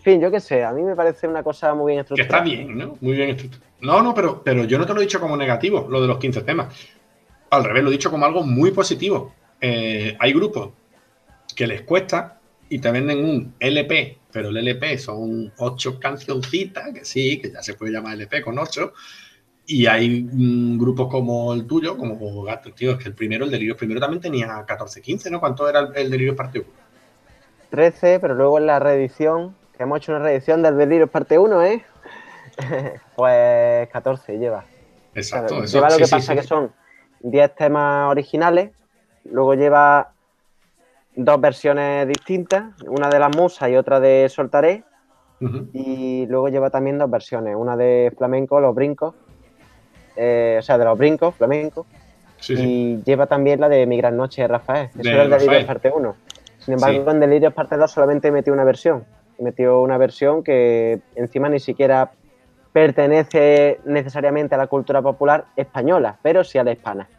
fin, yo qué sé, a mí me parece una cosa muy bien Que estructurada. está bien, ¿no? Muy bien estructurado. No, no, pero, pero yo no te lo he dicho como negativo, lo de los 15 temas. Al revés, lo he dicho como algo muy positivo. Eh, hay grupos que les cuesta y te venden un LP, pero el LP son ocho cancioncitas, que sí, que ya se puede llamar LP con ocho. Y hay mm, grupos como el tuyo, como Gato, tío, es que el primero, el Delirio primero también tenía 14, 15, ¿no? ¿Cuánto era el, el 1? 13, pero luego en la reedición, que hemos hecho una reedición del Delirio parte 1, ¿eh? pues 14 lleva. Exacto. Claro, eso, lleva lo que sí, pasa sí. que son 10 temas originales, luego lleva dos versiones distintas, una de las musas y otra de Soltaré, y luego lleva también dos versiones, una de flamenco, los brincos, eh, o sea, de los brincos, flamenco, Sí, sí. y lleva también la de Mi Gran Noche de Rafael. Eso De era el Delirio Rafael. parte 1. Sin embargo, Sí. en Delirios parte 2 solamente metió una versión. Metió una versión que encima ni siquiera pertenece necesariamente a la cultura popular española, pero sí a la hispana.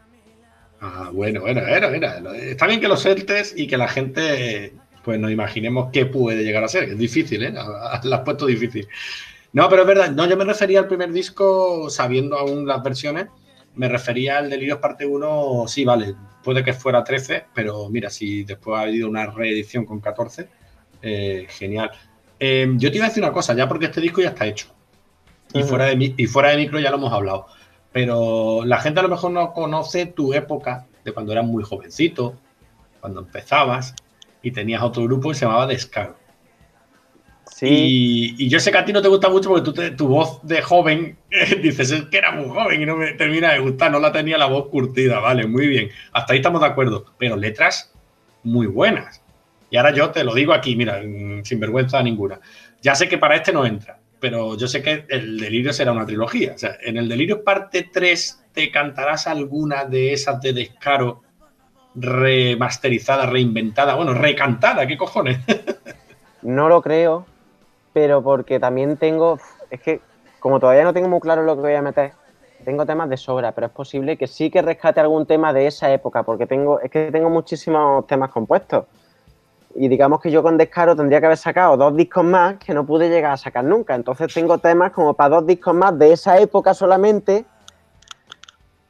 Ah, bueno, bueno, era, era. Está bien que lo sueltes y que la gente, pues nos imaginemos qué puede llegar a ser. Es difícil, ¿eh? La has puesto difícil. No, pero es verdad. No, yo me refería al primer disco, sabiendo aún las versiones, me refería al Delirios parte 1, sí, vale, puede que fuera 13, pero mira, si después ha habido una reedición con 14, eh, genial. Eh, yo te iba a decir una cosa, ya porque este disco ya está hecho. Y, fuera de, mi- y fuera de micro ya lo hemos hablado. Pero la gente a lo mejor no conoce tu época de cuando eras muy jovencito, cuando empezabas y tenías otro grupo que se llamaba Descaro. Sí, Y, y yo sé que a ti no te gusta mucho porque tú te- tu voz de joven eh, dices es que era muy joven y no me termina de gustar, no la tenía la voz curtida, vale, muy bien. Hasta ahí estamos de acuerdo, pero letras muy buenas. Y ahora yo te lo digo aquí, mira, sin vergüenza ninguna. Ya sé que para este no entra, pero yo sé que el Delirio será una trilogía. O sea, en el Delirio parte 3 te cantarás alguna de esas de descaro remasterizada, reinventada, bueno, recantada, ¿qué cojones? no lo creo, pero porque también tengo. Es que, como todavía no tengo muy claro lo que voy a meter, tengo temas de sobra, pero es posible que sí que rescate algún tema de esa época, porque tengo, es que tengo muchísimos temas compuestos. Y digamos que yo con Descaro tendría que haber sacado dos discos más que no pude llegar a sacar nunca. Entonces tengo temas como para dos discos más de esa época solamente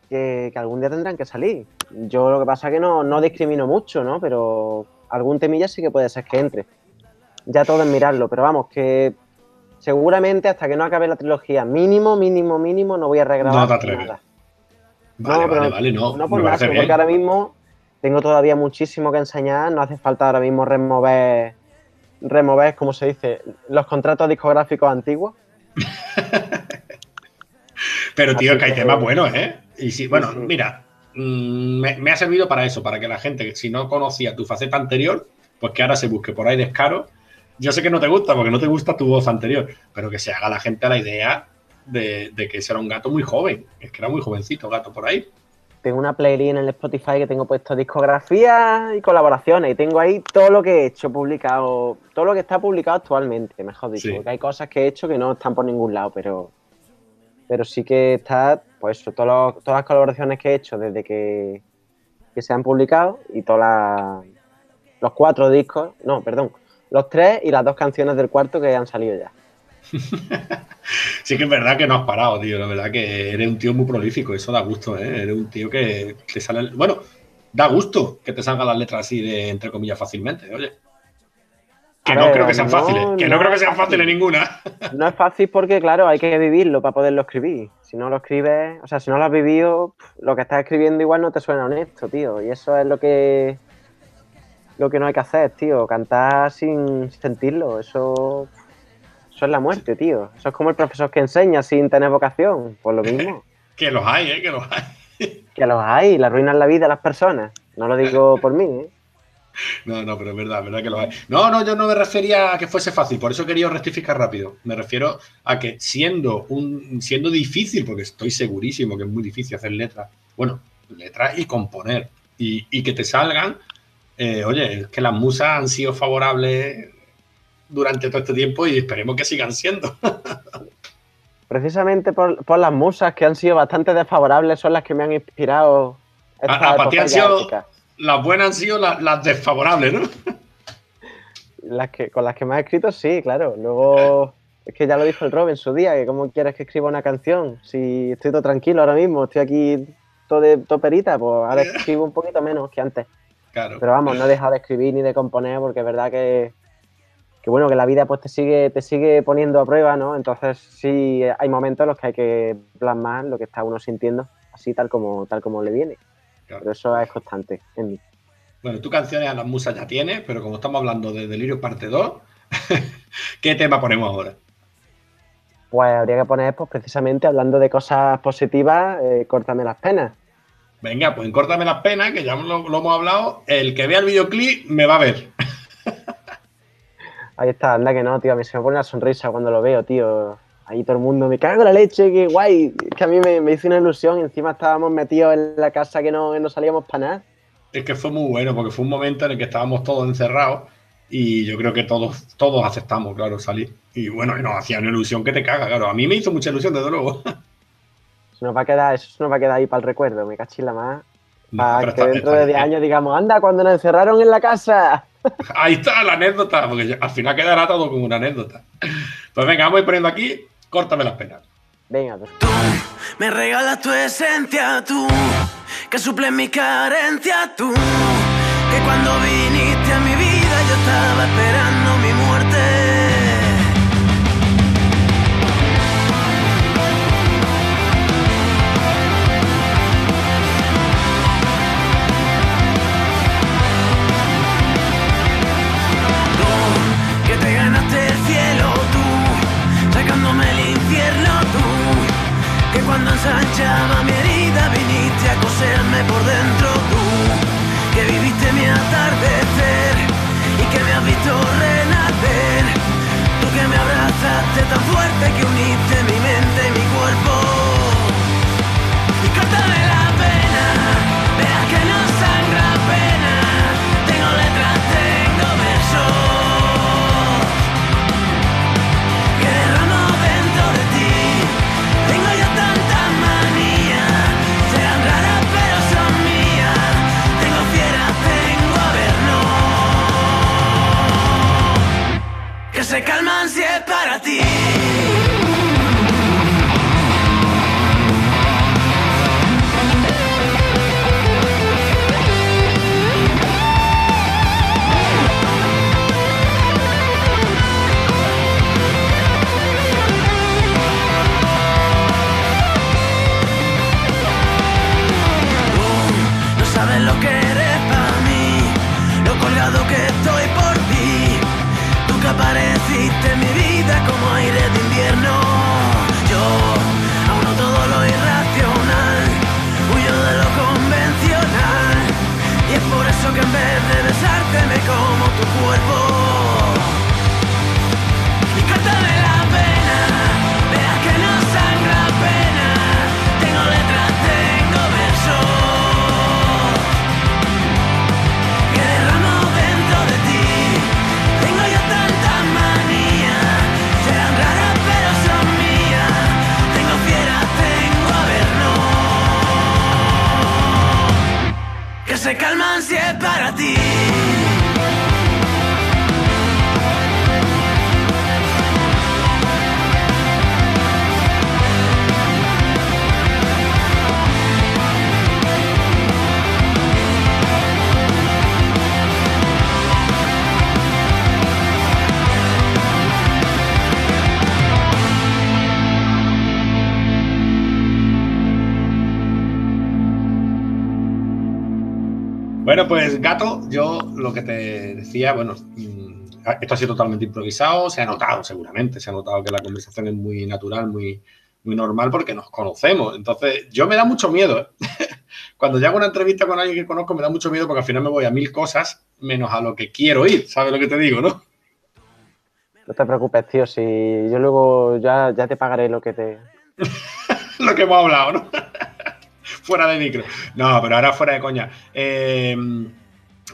que, que algún día tendrán que salir. Yo lo que pasa es que no, no discrimino mucho, ¿no? Pero algún temilla sí que puede ser que entre. ya todo en mirarlo, pero vamos, que seguramente hasta que no acabe la trilogía, mínimo, mínimo, mínimo, no voy a regrabar No te atreves. nada. Vale, pero vale, vale, no. No por me nada, porque ahora mismo tengo todavía muchísimo que enseñar, no hace falta ahora mismo remover, remover, como se dice, los contratos discográficos antiguos. Pero, tío, Así es que hay que- temas buenos, ¿eh? Y sí, bueno, sí. mira, mm, me, me ha servido para eso, para que la gente, que si no conocía tu faceta anterior, pues que ahora se busque por ahí descaro. Yo sé que no te gusta, porque no te gusta tu voz anterior, pero que se haga la gente a la idea de, de que ese era un gato muy joven. Es que era muy jovencito gato por ahí. Tengo una playlist en el Spotify que tengo puesto discografía y colaboraciones y tengo ahí todo lo que he hecho publicado, todo lo que está publicado actualmente, mejor dicho, Sí. porque hay cosas que he hecho que no están por ningún lado, pero, pero sí que está, pues eso, todos todas las colaboraciones que he hecho desde que, que se han publicado y todas las- los cuatro discos, no, perdón, los tres y las dos canciones del cuarto que han salido ya. Sí que es verdad que no has parado, tío. La verdad que eres un tío muy prolífico. Eso da gusto, ¿eh? Eres un tío que te sale... Bueno, da gusto que te salgan las letras así de, entre comillas, fácilmente, oye. Que no creo que sean no, fáciles. Que no, no creo que sean fácil. fáciles ninguna. No es fácil porque, claro, hay que vivirlo para poderlo escribir. Si no lo escribes, o sea, si no lo has vivido, lo que estás escribiendo igual no te suena honesto, tío. Y eso es lo que lo que no hay que hacer, tío. Cantar sin sentirlo, eso, eso es la muerte, tío. Eso es como el profesor que enseña sin tener vocación. Pues lo mismo. Que los hay, ¿eh? Que los hay. que los hay, le arruinan la vida a las personas. No lo digo por mí, ¿eh? No, no, pero es verdad, es verdad que los hay. No, no, yo no me refería a que fuese fácil, por eso quería rectificar rápido. Me refiero a que siendo un siendo difícil, porque estoy segurísimo que es muy difícil hacer letras, bueno, letras y componer, y, y que te salgan, eh, oye, es que las musas han sido favorables durante todo este tiempo y esperemos que sigan siendo. Precisamente por, por las musas que han sido bastante desfavorables son las que me han inspirado. esta para ti han epopeya sido- épica. Las buenas han sido las, las desfavorables, ¿no? Las que, con las que me has escrito, sí, claro. Luego, es que ya lo dijo el Rob en su día, que cómo quieres que escriba una canción. Si estoy todo tranquilo ahora mismo, estoy aquí todo de todo perita, pues ahora escribo un poquito menos que antes. Claro. Pero vamos, no he dejado de escribir ni de componer, porque es verdad que, que bueno, que la vida pues te sigue, te sigue poniendo a prueba, ¿no? Entonces sí hay momentos en los que hay que plasmar lo que está uno sintiendo, así tal como, tal como le viene. Claro. Pero eso es constante en mí. Bueno, tú canciones a las musas ya tienes, pero como estamos hablando de Delirio parte 2, ¿qué tema ponemos ahora? Pues habría que poner, pues precisamente hablando de cosas positivas, eh, córtame las penas. Venga, pues encórtame las penas, que ya lo, lo hemos hablado. El que vea el videoclip me va a ver. Ahí está, anda que no, tío. A mí se me pone una sonrisa cuando lo veo, tío. Ahí todo el mundo, me cago en la leche, qué guay. Es que a mí me, me hizo una ilusión. Encima estábamos metidos en la casa que no, que no salíamos para nada. Es que fue muy bueno, porque fue un momento en el que estábamos todos encerrados y yo creo que todos, todos aceptamos, claro, salir. Y bueno, nos hacía una ilusión que te caga, claro. A mí me hizo mucha ilusión, desde luego. Se nos va a quedar, eso nos va a quedar ahí para el recuerdo, me cachis la más. Para que está- dentro está de 10 bien. años digamos, anda, cuando nos encerraron en la casa. Ahí está la anécdota, porque al final quedará todo como una anécdota. Pues venga, vamos a ir poniendo aquí, córtame las penas. Venga, pues. Tú me regalas tu esencia, tú que suples mi carencia, tú que cuando viniste a mi vida yo estaba esperando cuando ensanchaba mi herida viniste a coserme por dentro. Tú, que viviste mi atardecer y que me has visto renacer, tú que me abrazaste tan fuerte que uniste mi decía, bueno, mm, esto ha sido totalmente improvisado, se ha notado seguramente, se ha notado que la conversación es muy natural, muy, muy normal porque nos conocemos. Entonces, yo me da mucho miedo. ¿eh? Cuando yo hago una entrevista con alguien que conozco, me da mucho miedo porque al final me voy a mil cosas menos a lo que quiero ir. ¿Sabes lo que te digo, no? No te preocupes, tío, si yo luego ya, ya te pagaré lo que te... lo que hemos hablado, ¿no? fuera de micro. No, pero ahora fuera de coña. Eh,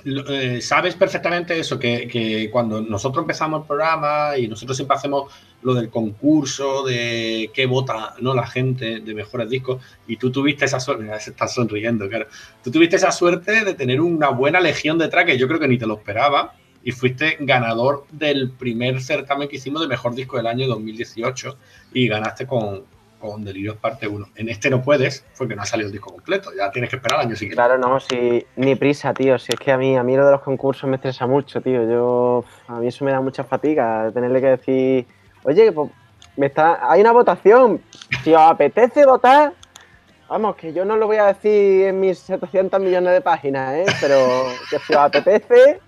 eh, sabes perfectamente eso, que, cuando nosotros empezamos el programa y nosotros siempre hacemos lo del concurso, de qué vota ¿no? la gente de mejores discos, y tú tuviste esa suerte, se está sonriendo, claro, tú tuviste esa suerte de tener una buena legión detrás que yo creo que ni te lo esperaba, y fuiste ganador del primer certamen que hicimos de mejor disco del año 2018 y ganaste con, con Delirios parte 1. En este no puedes porque no ha salido el disco completo, ya tienes que esperar al año siguiente. Claro, no, si ni prisa, tío, si es que a mí a mí lo de los concursos me estresa mucho, tío. Yo a mí eso me da mucha fatiga tenerle que decir, "Oye, pues me está hay una votación, si os apetece votar, Vamos, que yo no lo voy a decir en mis 700 millones de páginas, ¿eh? Pero que si os apetece,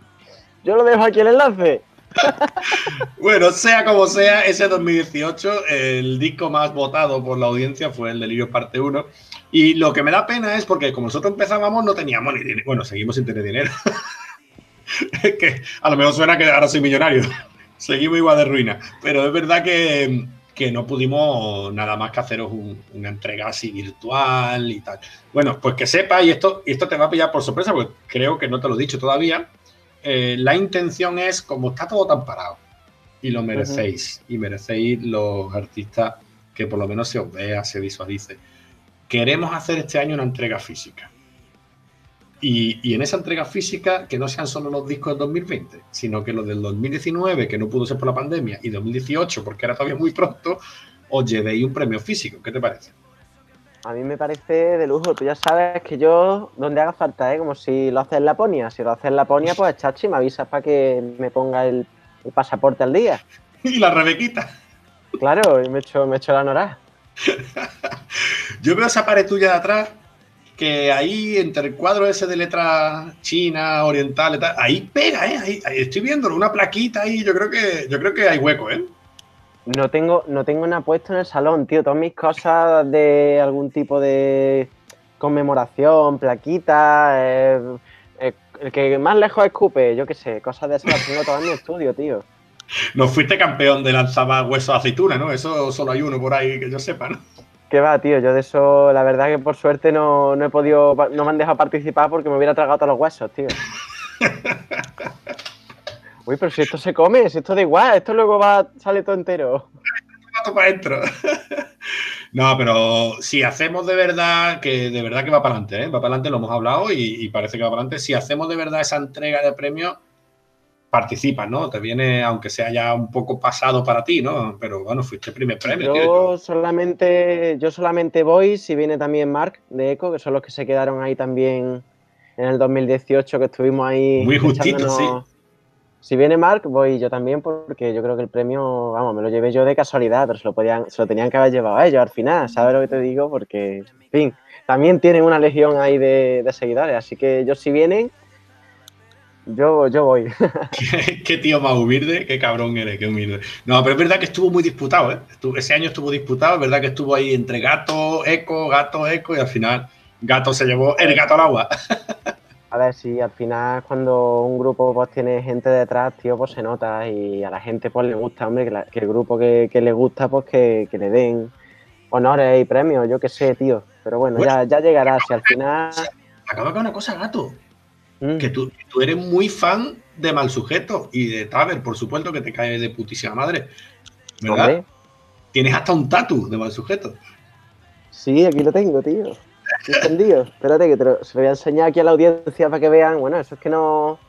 yo lo dejo aquí el enlace. bueno, sea como sea, ese 2018 el disco más votado por la audiencia fue el Delirio Parte 1. Y lo que me da pena es porque como nosotros empezábamos no teníamos ni dinero. Bueno, seguimos sin tener dinero. que a lo mejor suena que ahora soy millonario. seguimos igual de ruina. Pero es verdad que, no pudimos nada más que haceros una entrega así virtual y tal. Bueno, pues que sepa, y esto, y esto te va a pillar por sorpresa, porque creo que no te lo he dicho todavía, eh, la intención es, como está todo tan parado, y lo merecéis, y merecéis los artistas que por lo menos se os vea, se visualice. Queremos hacer este año una entrega física. Y, en esa entrega física, que no sean solo los discos del 2020, sino que los del 2019, que no pudo ser por la pandemia, y 2018, porque era todavía muy pronto, os llevéis un premio físico. ¿Qué te parece? A mí me parece de lujo. Tú ya sabes que yo, donde haga falta, ¿eh? como si lo haces en Laponia. Si lo haces en Laponia, pues chachi, me avisas para que me ponga el, pasaporte al día. Y la Rebequita. Claro, y me echo, me echo la nora. yo veo esa pared tuya de atrás, que ahí, entre el cuadro ese de letra china, oriental y tal, ahí pega, ¿eh? Ahí, ahí estoy viéndolo, una plaquita ahí. Yo creo que, yo creo que hay hueco, ¿eh? No tengo, no tengo nada puesto en el salón, tío. Todas mis cosas de algún tipo de conmemoración, plaquita, eh, eh, el que más lejos escupe, yo qué sé, cosas de esas las tengo todas en mi estudio, tío. No fuiste campeón de lanzaba huesos de aceituna, ¿no? Eso solo hay uno por ahí que yo sepa, ¿no? ¿Qué va, tío? Yo de eso, la verdad que por suerte no, no he podido, no me han dejado participar porque me hubiera tragado todos los huesos, tío. Uy, pero si esto se come, si esto da igual, esto luego va, sale todo entero. para adentro. no, pero si hacemos de verdad, que de verdad que va para adelante, ¿eh? va para adelante, lo hemos hablado y, parece que va para adelante. Si hacemos de verdad esa entrega de premios, participas, ¿no? Te viene, aunque sea ya un poco pasado para ti, ¿no? Pero bueno, fuiste primer premio. Yo solamente, yo solamente voy si viene también Mark de Eco, que son los que se quedaron ahí también en el 2018, que estuvimos ahí. Muy justito, sí si viene Mark, voy yo también porque yo creo que el premio, vamos, me lo llevé yo de casualidad, pero se lo, podían, se lo tenían que haber llevado a ellos al final, ¿sabes lo que te digo? Porque, en fin, también tienen una legión ahí de, seguidores, así que ellos si vienen, yo, yo voy. ¿Qué, tío más humilde, qué cabrón eres, qué humilde. No, pero es verdad que estuvo muy disputado, ¿eh? ese año estuvo disputado, es verdad que estuvo ahí entre gato, eco, gato, eco, y al final gato se llevó el gato al agua. A ver, si al final cuando un grupo pues tiene gente detrás, tío, pues se nota y a la gente pues le gusta, hombre, que, el grupo que, le gusta pues que, le den honores y premios, yo qué sé, tío. Pero bueno, ya, ya llegará, si al final... Acaba con una cosa, gato. Mm. Que, tú, tú, eres muy fan de Mal Sujeto y de Taber, por supuesto, que te cae de putísima madre. ¿Verdad? Tienes hasta un tatu de Mal Sujeto. Sí, aquí lo tengo, tío entendido. Espérate que te lo, se lo voy a enseñar aquí a la audiencia para que vean. Bueno, eso es que no.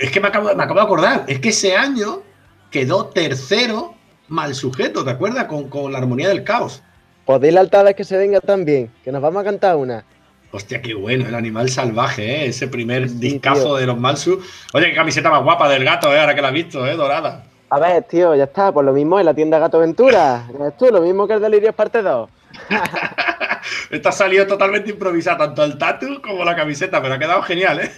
Es que me acabo, me acabo de acordar. Es que ese año quedó tercero mal sujeto, ¿te acuerdas? Con, la armonía del caos. Pues dile al vez que se venga también, que nos vamos a cantar una. Hostia, qué bueno, el animal salvaje, ¿eh? ese primer discazo de los Malsu. Oye, qué camiseta más guapa del gato, ¿eh? ahora que la has visto, ¿eh? dorada. A ver, tío, ya está, pues lo mismo en la tienda Gato Ventura. ¿Ves tú? Lo mismo que el Delirio parte 2. Esta ha salido totalmente improvisada, tanto el tatu como la camiseta, pero ha quedado genial, ¿eh?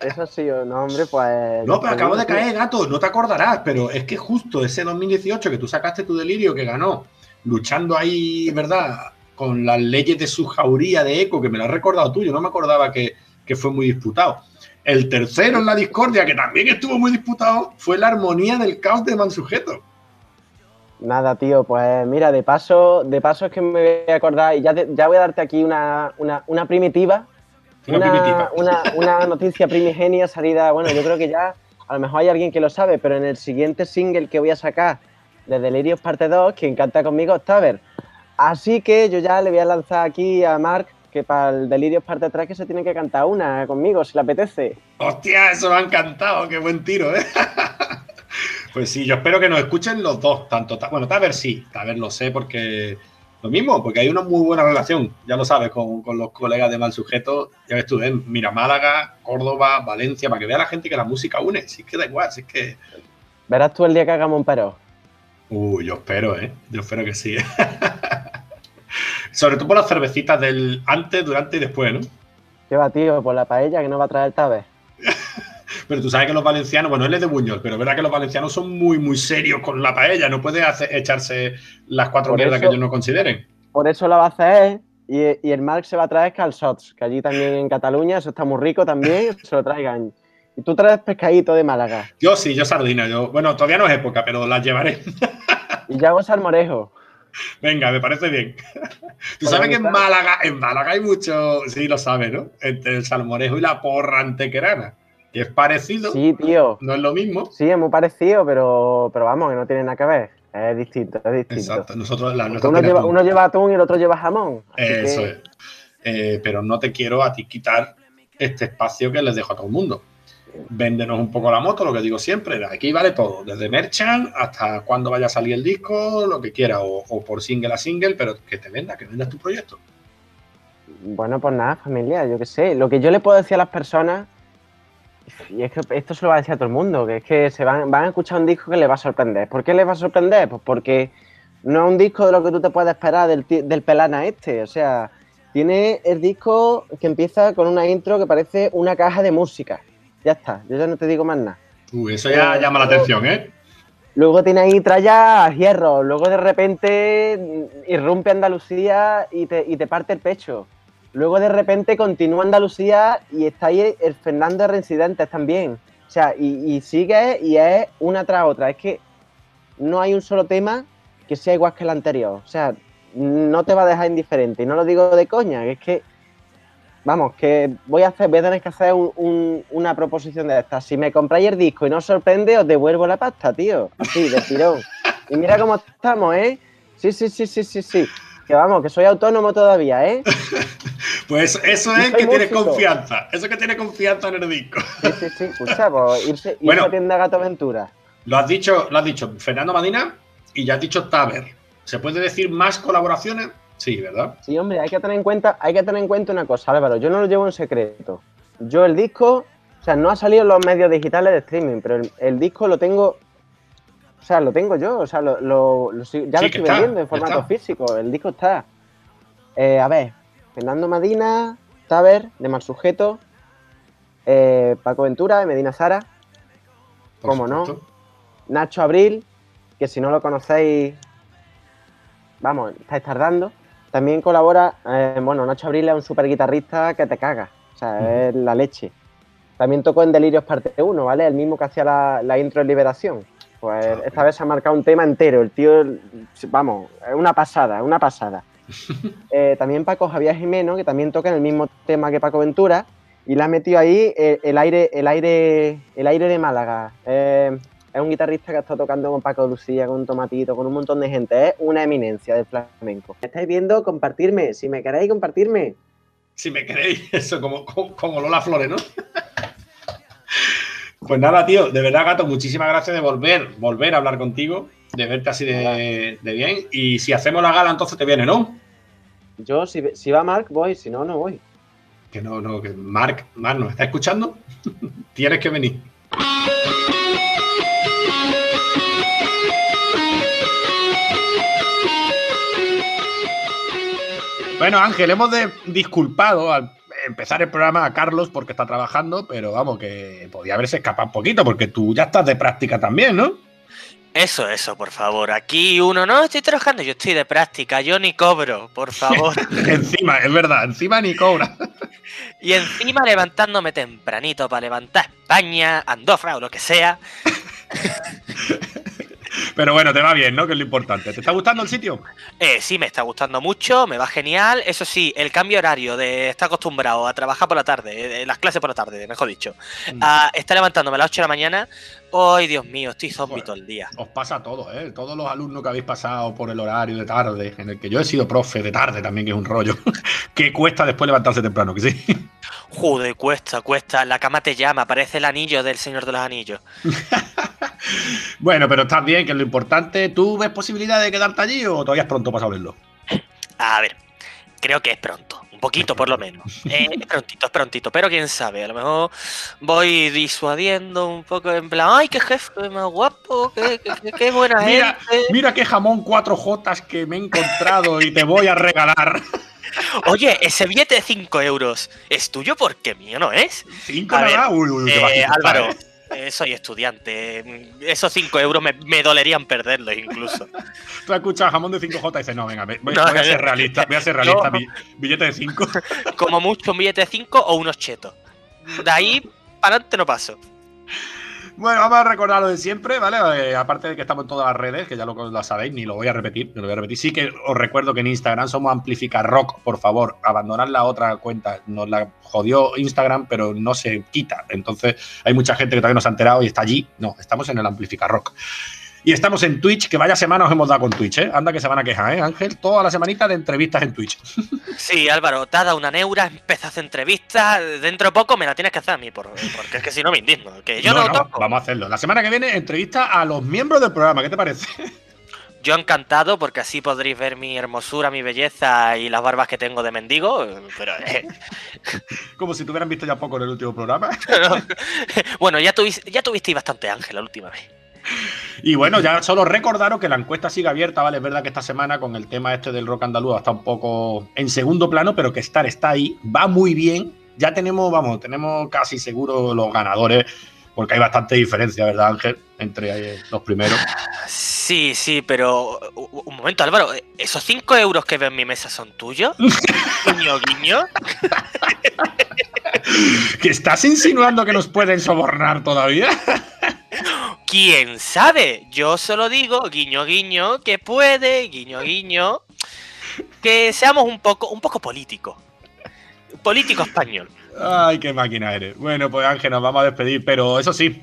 Eso sí, no, hombre, pues. No, pero acabo de caer, gato, no te acordarás, pero es que justo ese 2018 que tú sacaste tu delirio que ganó, luchando ahí, ¿verdad? Con las leyes de su jauría de eco, que me lo has recordado tú, yo no me acordaba que, que fue muy disputado. El tercero en la discordia, que también estuvo muy disputado, fue la armonía del caos de Mansujeto. Nada, tío, pues mira, de paso, de paso es que me voy a acordar y ya, te- ya voy a darte aquí una, una, una primitiva, Una una, primitiva. una- una noticia primigenia salida, bueno, yo creo que ya, a lo mejor hay alguien que lo sabe, pero en el siguiente single que voy a sacar de Delirios Parte 2, quien canta conmigo es Taver. Así que yo ya le voy a lanzar aquí a Mark que para el Delirios Parte 3 que se tiene que cantar una conmigo, si le apetece. Hostia, eso me ha encantado, qué buen tiro, ¿eh? pues sí, yo espero que nos escuchen los dos, tanto, Ta- bueno, Taver sí, Taver lo sé porque lo mismo, porque hay una muy buena relación, ya lo sabes, con, con los colegas de Mal Sujeto, ya ves tú, ¿eh? mira, Málaga, Córdoba, Valencia, para que vea la gente que la música une, si es que da igual, si es que... Verás tú el día que hagamos un pero. Uy, yo espero, ¿eh? Yo espero que sí. Sobre todo por las cervecitas del antes, durante y después, ¿no? ¿Qué va, tío? Por la paella que nos va a traer Taver. Pero tú sabes que los valencianos, bueno, él es de Buñol, pero es verdad que los valencianos son muy, muy serios con la paella. No puede hacer- echarse las cuatro mierdas que ellos no consideren. Por eso la va a hacer y, y el Marc se va a traer calzots, que allí también en Cataluña, eso está muy rico también, se lo traigan. Y tú traes pescadito de Málaga. Yo sí, yo sardina. Yo, bueno, todavía no es época, pero las llevaré. Y yo hago salmorejo. Venga, me parece bien. Tú Por sabes que en. Málaga, en Málaga hay mucho, sí lo sabes, ¿no? Entre el salmorejo y la porra antequerana. Que es parecido, Sí, tío. no es lo mismo. Sí, es muy parecido, pero, pero vamos, que no tiene nada que ver. Es distinto, es distinto. Exacto. Nosotros, la, Uno lleva, atún. uno lleva atún y el otro lleva jamón. Eso que- es. Eh, pero no te quiero a ti quitar este espacio que les dejo a todo el mundo. Véndenos un poco la moto, lo que digo siempre. Aquí vale todo, desde merchant hasta cuando vaya a salir el disco, lo que quiera, o, o por single a single, pero que te venda, que vendas tu proyecto. Bueno, pues nada, familia, yo qué sé. Lo que yo le puedo decir a las personas, y es que esto se lo va a decir a todo el mundo, que es que se van, van a escuchar un disco que les va a sorprender. ¿Por qué les va a sorprender? Pues porque no es un disco de lo que tú te puedes esperar del, del pelana este. O sea, tiene el disco que empieza con una intro que parece una caja de música. Ya está, yo ya no te digo más nada. Uy, eso ya Eh, llama la atención, ¿eh? Luego tiene ahí tralla a hierro, luego de repente irrumpe Andalucía y te, y te parte el pecho. Luego de repente continúa Andalucía y está ahí el Fernando de Reincidentes también. O sea, y, sigue y es una tras otra. Es que no hay un solo tema que sea igual que el anterior. O sea, no te va a dejar indiferente. Y no lo digo de coña, es que, vamos, que voy a hacer, voy a tener que hacer un- una proposición de estas. Si me compráis el disco y no os sorprende, os devuelvo la pasta, tío. Así, de tirón. Y mira cómo estamos, ¿eh? Sí, sí, sí, sí, sí, sí. Que vamos, que soy autónomo todavía, ¿eh? Pues eso es que tiene músico. confianza. Eso es que tiene confianza en el disco. Sí, sí, sí. Escucha, pues irse, irse Bueno. a tienda Gato Aventura. Lo has dicho, lo has dicho Fernando Madina y ya has dicho Taver. ¿Se puede decir más colaboraciones? Sí, ¿verdad? Sí, hombre, hay que tener en cuenta, hay que tener en cuenta una cosa, Álvaro. Yo no lo llevo en secreto. Yo el disco, o sea, no ha salido en los medios digitales de streaming, pero el, el disco lo tengo. O sea, lo tengo yo, o sea, lo, lo- ya Sí, lo estoy está, vendiendo en formato está. físico, el disco está. Eh, a ver, Fernando Madina, Taver, de Mal Sujeto, eh, Paco Ventura, de Medina Zara, Por ¿Cómo no? Nacho Abril, que si no lo conocéis, vamos, estáis tardando. También colabora, eh, bueno, Nacho Abril es un super guitarrista que te caga, o sea, es la leche. También tocó en Delirios Parte 1, ¿vale? El mismo que hacía la, la intro en Liberación. Pues esta vez se ha marcado un tema entero, el tío, vamos, es una pasada, una pasada. Eh, también Paco Javier Jimeno, que también toca en el mismo tema que Paco Ventura, y le ha metido ahí el, el aire, el aire, el aire de Málaga. Eh, es un guitarrista que ha estado tocando con Paco Lucía, con Tomatito, con un montón de gente. Es una eminencia del flamenco. ¿Me estáis viendo? Compartirme. Si me queréis, compartirme. Si me queréis, eso, como, como, como Lola Flores, ¿no? Pues nada, tío, de verdad, gato, muchísimas gracias de volver, volver a hablar contigo, de verte así de, de bien. Y si hacemos la gala, entonces te viene, ¿no? Yo, si, si va Mark, voy. Si no, no voy. Que no, no, que Marc, Marc, ¿nos está escuchando? Tienes que venir. Bueno, Ángel, hemos de- disculpado al- empezar el programa a Carlos porque está trabajando, pero vamos, que podía haberse escapado un poquito porque tú ya estás de práctica también, ¿no? Eso, eso, por favor. Aquí uno no estoy trabajando, yo estoy de práctica, yo ni cobro, por favor. encima, es verdad, encima ni cobra. y encima levantándome tempranito para levantar España, Andorra o lo que sea. Pero bueno, te va bien, ¿no? Que es lo importante. ¿Te está gustando el sitio? Eh, sí, me está gustando mucho, me va genial. Eso sí, el cambio horario de estar acostumbrado a trabajar por la tarde, eh, las clases por la tarde, mejor dicho, Mm. a estar levantándome a las 8 de la mañana. ¡Ay, Dios mío! Estoy zombie Bueno. todo el día. Os pasa a todos, ¿eh? Todos los alumnos que habéis pasado por el horario de tarde, en el que yo he sido profe de tarde también, que es un rollo, que cuesta después levantarse temprano, que sí. Joder, cuesta, cuesta. La cama te llama, parece el anillo del Señor de los Anillos. Bueno, pero estás bien, que es lo importante. ¿Tú ves posibilidad de quedarte allí o todavía es pronto para saberlo? A ver, creo que es pronto. Poquito, por lo menos. Eh, es prontito, es prontito. Pero quién sabe, a lo mejor voy disuadiendo un poco en plan, ¡ay, qué jefe más guapo! ¡Qué, qué- buena Mira, gente! mira qué jamón 4J que me he encontrado y te voy a regalar. Oye, ese billete de 5 euros es tuyo porque mío no es. Cinco A nada ver, más. Uy, uy, qué Eh, bajito Álvaro, ¿eh? Eh, soy estudiante. Esos 5 euros me, me dolerían perderlos incluso. Tú has escuchado jamón de 5J y dices, no, venga, voy, a ser realista, voy a ser realista, No. bi- billete de 5. Como mucho un billete de 5 o unos chetos. De ahí para adelante no paso. Bueno, vamos a recordar lo de siempre, ¿vale? Eh, aparte de que estamos en todas las redes, que ya lo, lo sabéis, ni lo voy a repetir, ni lo voy a repetir. Sí que os recuerdo que en Instagram somos Amplifica Rock, por favor, abandonad la otra cuenta. Nos la jodió Instagram, pero no se quita. Entonces, hay mucha gente que todavía no se ha enterado y está allí. No, estamos en el Amplifica Rock. Y estamos en Twitch, que vaya semana os hemos dado con Twitch, ¿eh? Anda que se van a quejar, ¿eh, Ángel? Toda la semanita de entrevistas en Twitch. Sí, Álvaro, te ha dado una neura, hacer entrevistas. Dentro de poco me la tienes que hacer a mí, por- porque es que si no me indigno. Que yo no, toco. vamos a hacerlo. La semana que viene, entrevista a los miembros del programa. ¿Qué te parece? Yo encantado, porque así podréis ver mi hermosura, mi belleza y las barbas que tengo de mendigo. Pero eh, Como si te hubieran visto ya poco en el último programa. bueno, ya, tuviste, ya tuvisteis bastante ángel la última vez. Y bueno, ya solo recordaros que la encuesta sigue abierta, ¿vale? Es verdad que esta semana con el tema este del rock andaluz está un poco en segundo plano, pero que estar está ahí, va muy bien. Ya tenemos, vamos, tenemos casi seguro los ganadores, porque hay bastante diferencia, ¿verdad, Ángel? Entre eh, los primeros. Sí, sí, pero un momento, Álvaro, ¿esos 5 euros que veo en mi mesa son tuyos? Guiño, guiño. ¿Que estás insinuando que nos pueden sobornar todavía? ¿Quién sabe? Yo solo digo, guiño, guiño, que puede, guiño, guiño, que seamos un poco, un poco político. Político español. Ay, qué máquina eres. Bueno, pues Ángel, nos vamos a despedir, pero eso sí,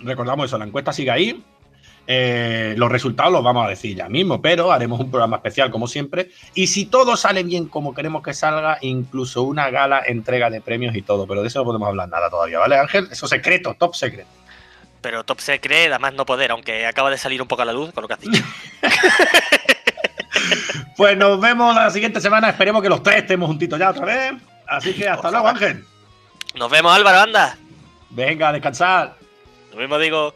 recordamos eso, la encuesta sigue ahí. Eh, los resultados los vamos a decir ya mismo, pero haremos un programa especial como siempre. Y si todo sale bien como queremos que salga, incluso una gala entrega de premios y todo. Pero de eso no podemos hablar nada todavía, ¿vale, Ángel? Eso es secreto, top secret. Pero Top Secret, además no poder, aunque acaba de salir un poco a la luz con lo que has dicho. Pues nos vemos la siguiente semana. Esperemos que los tres estemos juntitos ya otra vez. Así que hasta luego, Ángel. Nos vemos, Álvaro, anda. Venga, descansar. Lo mismo digo.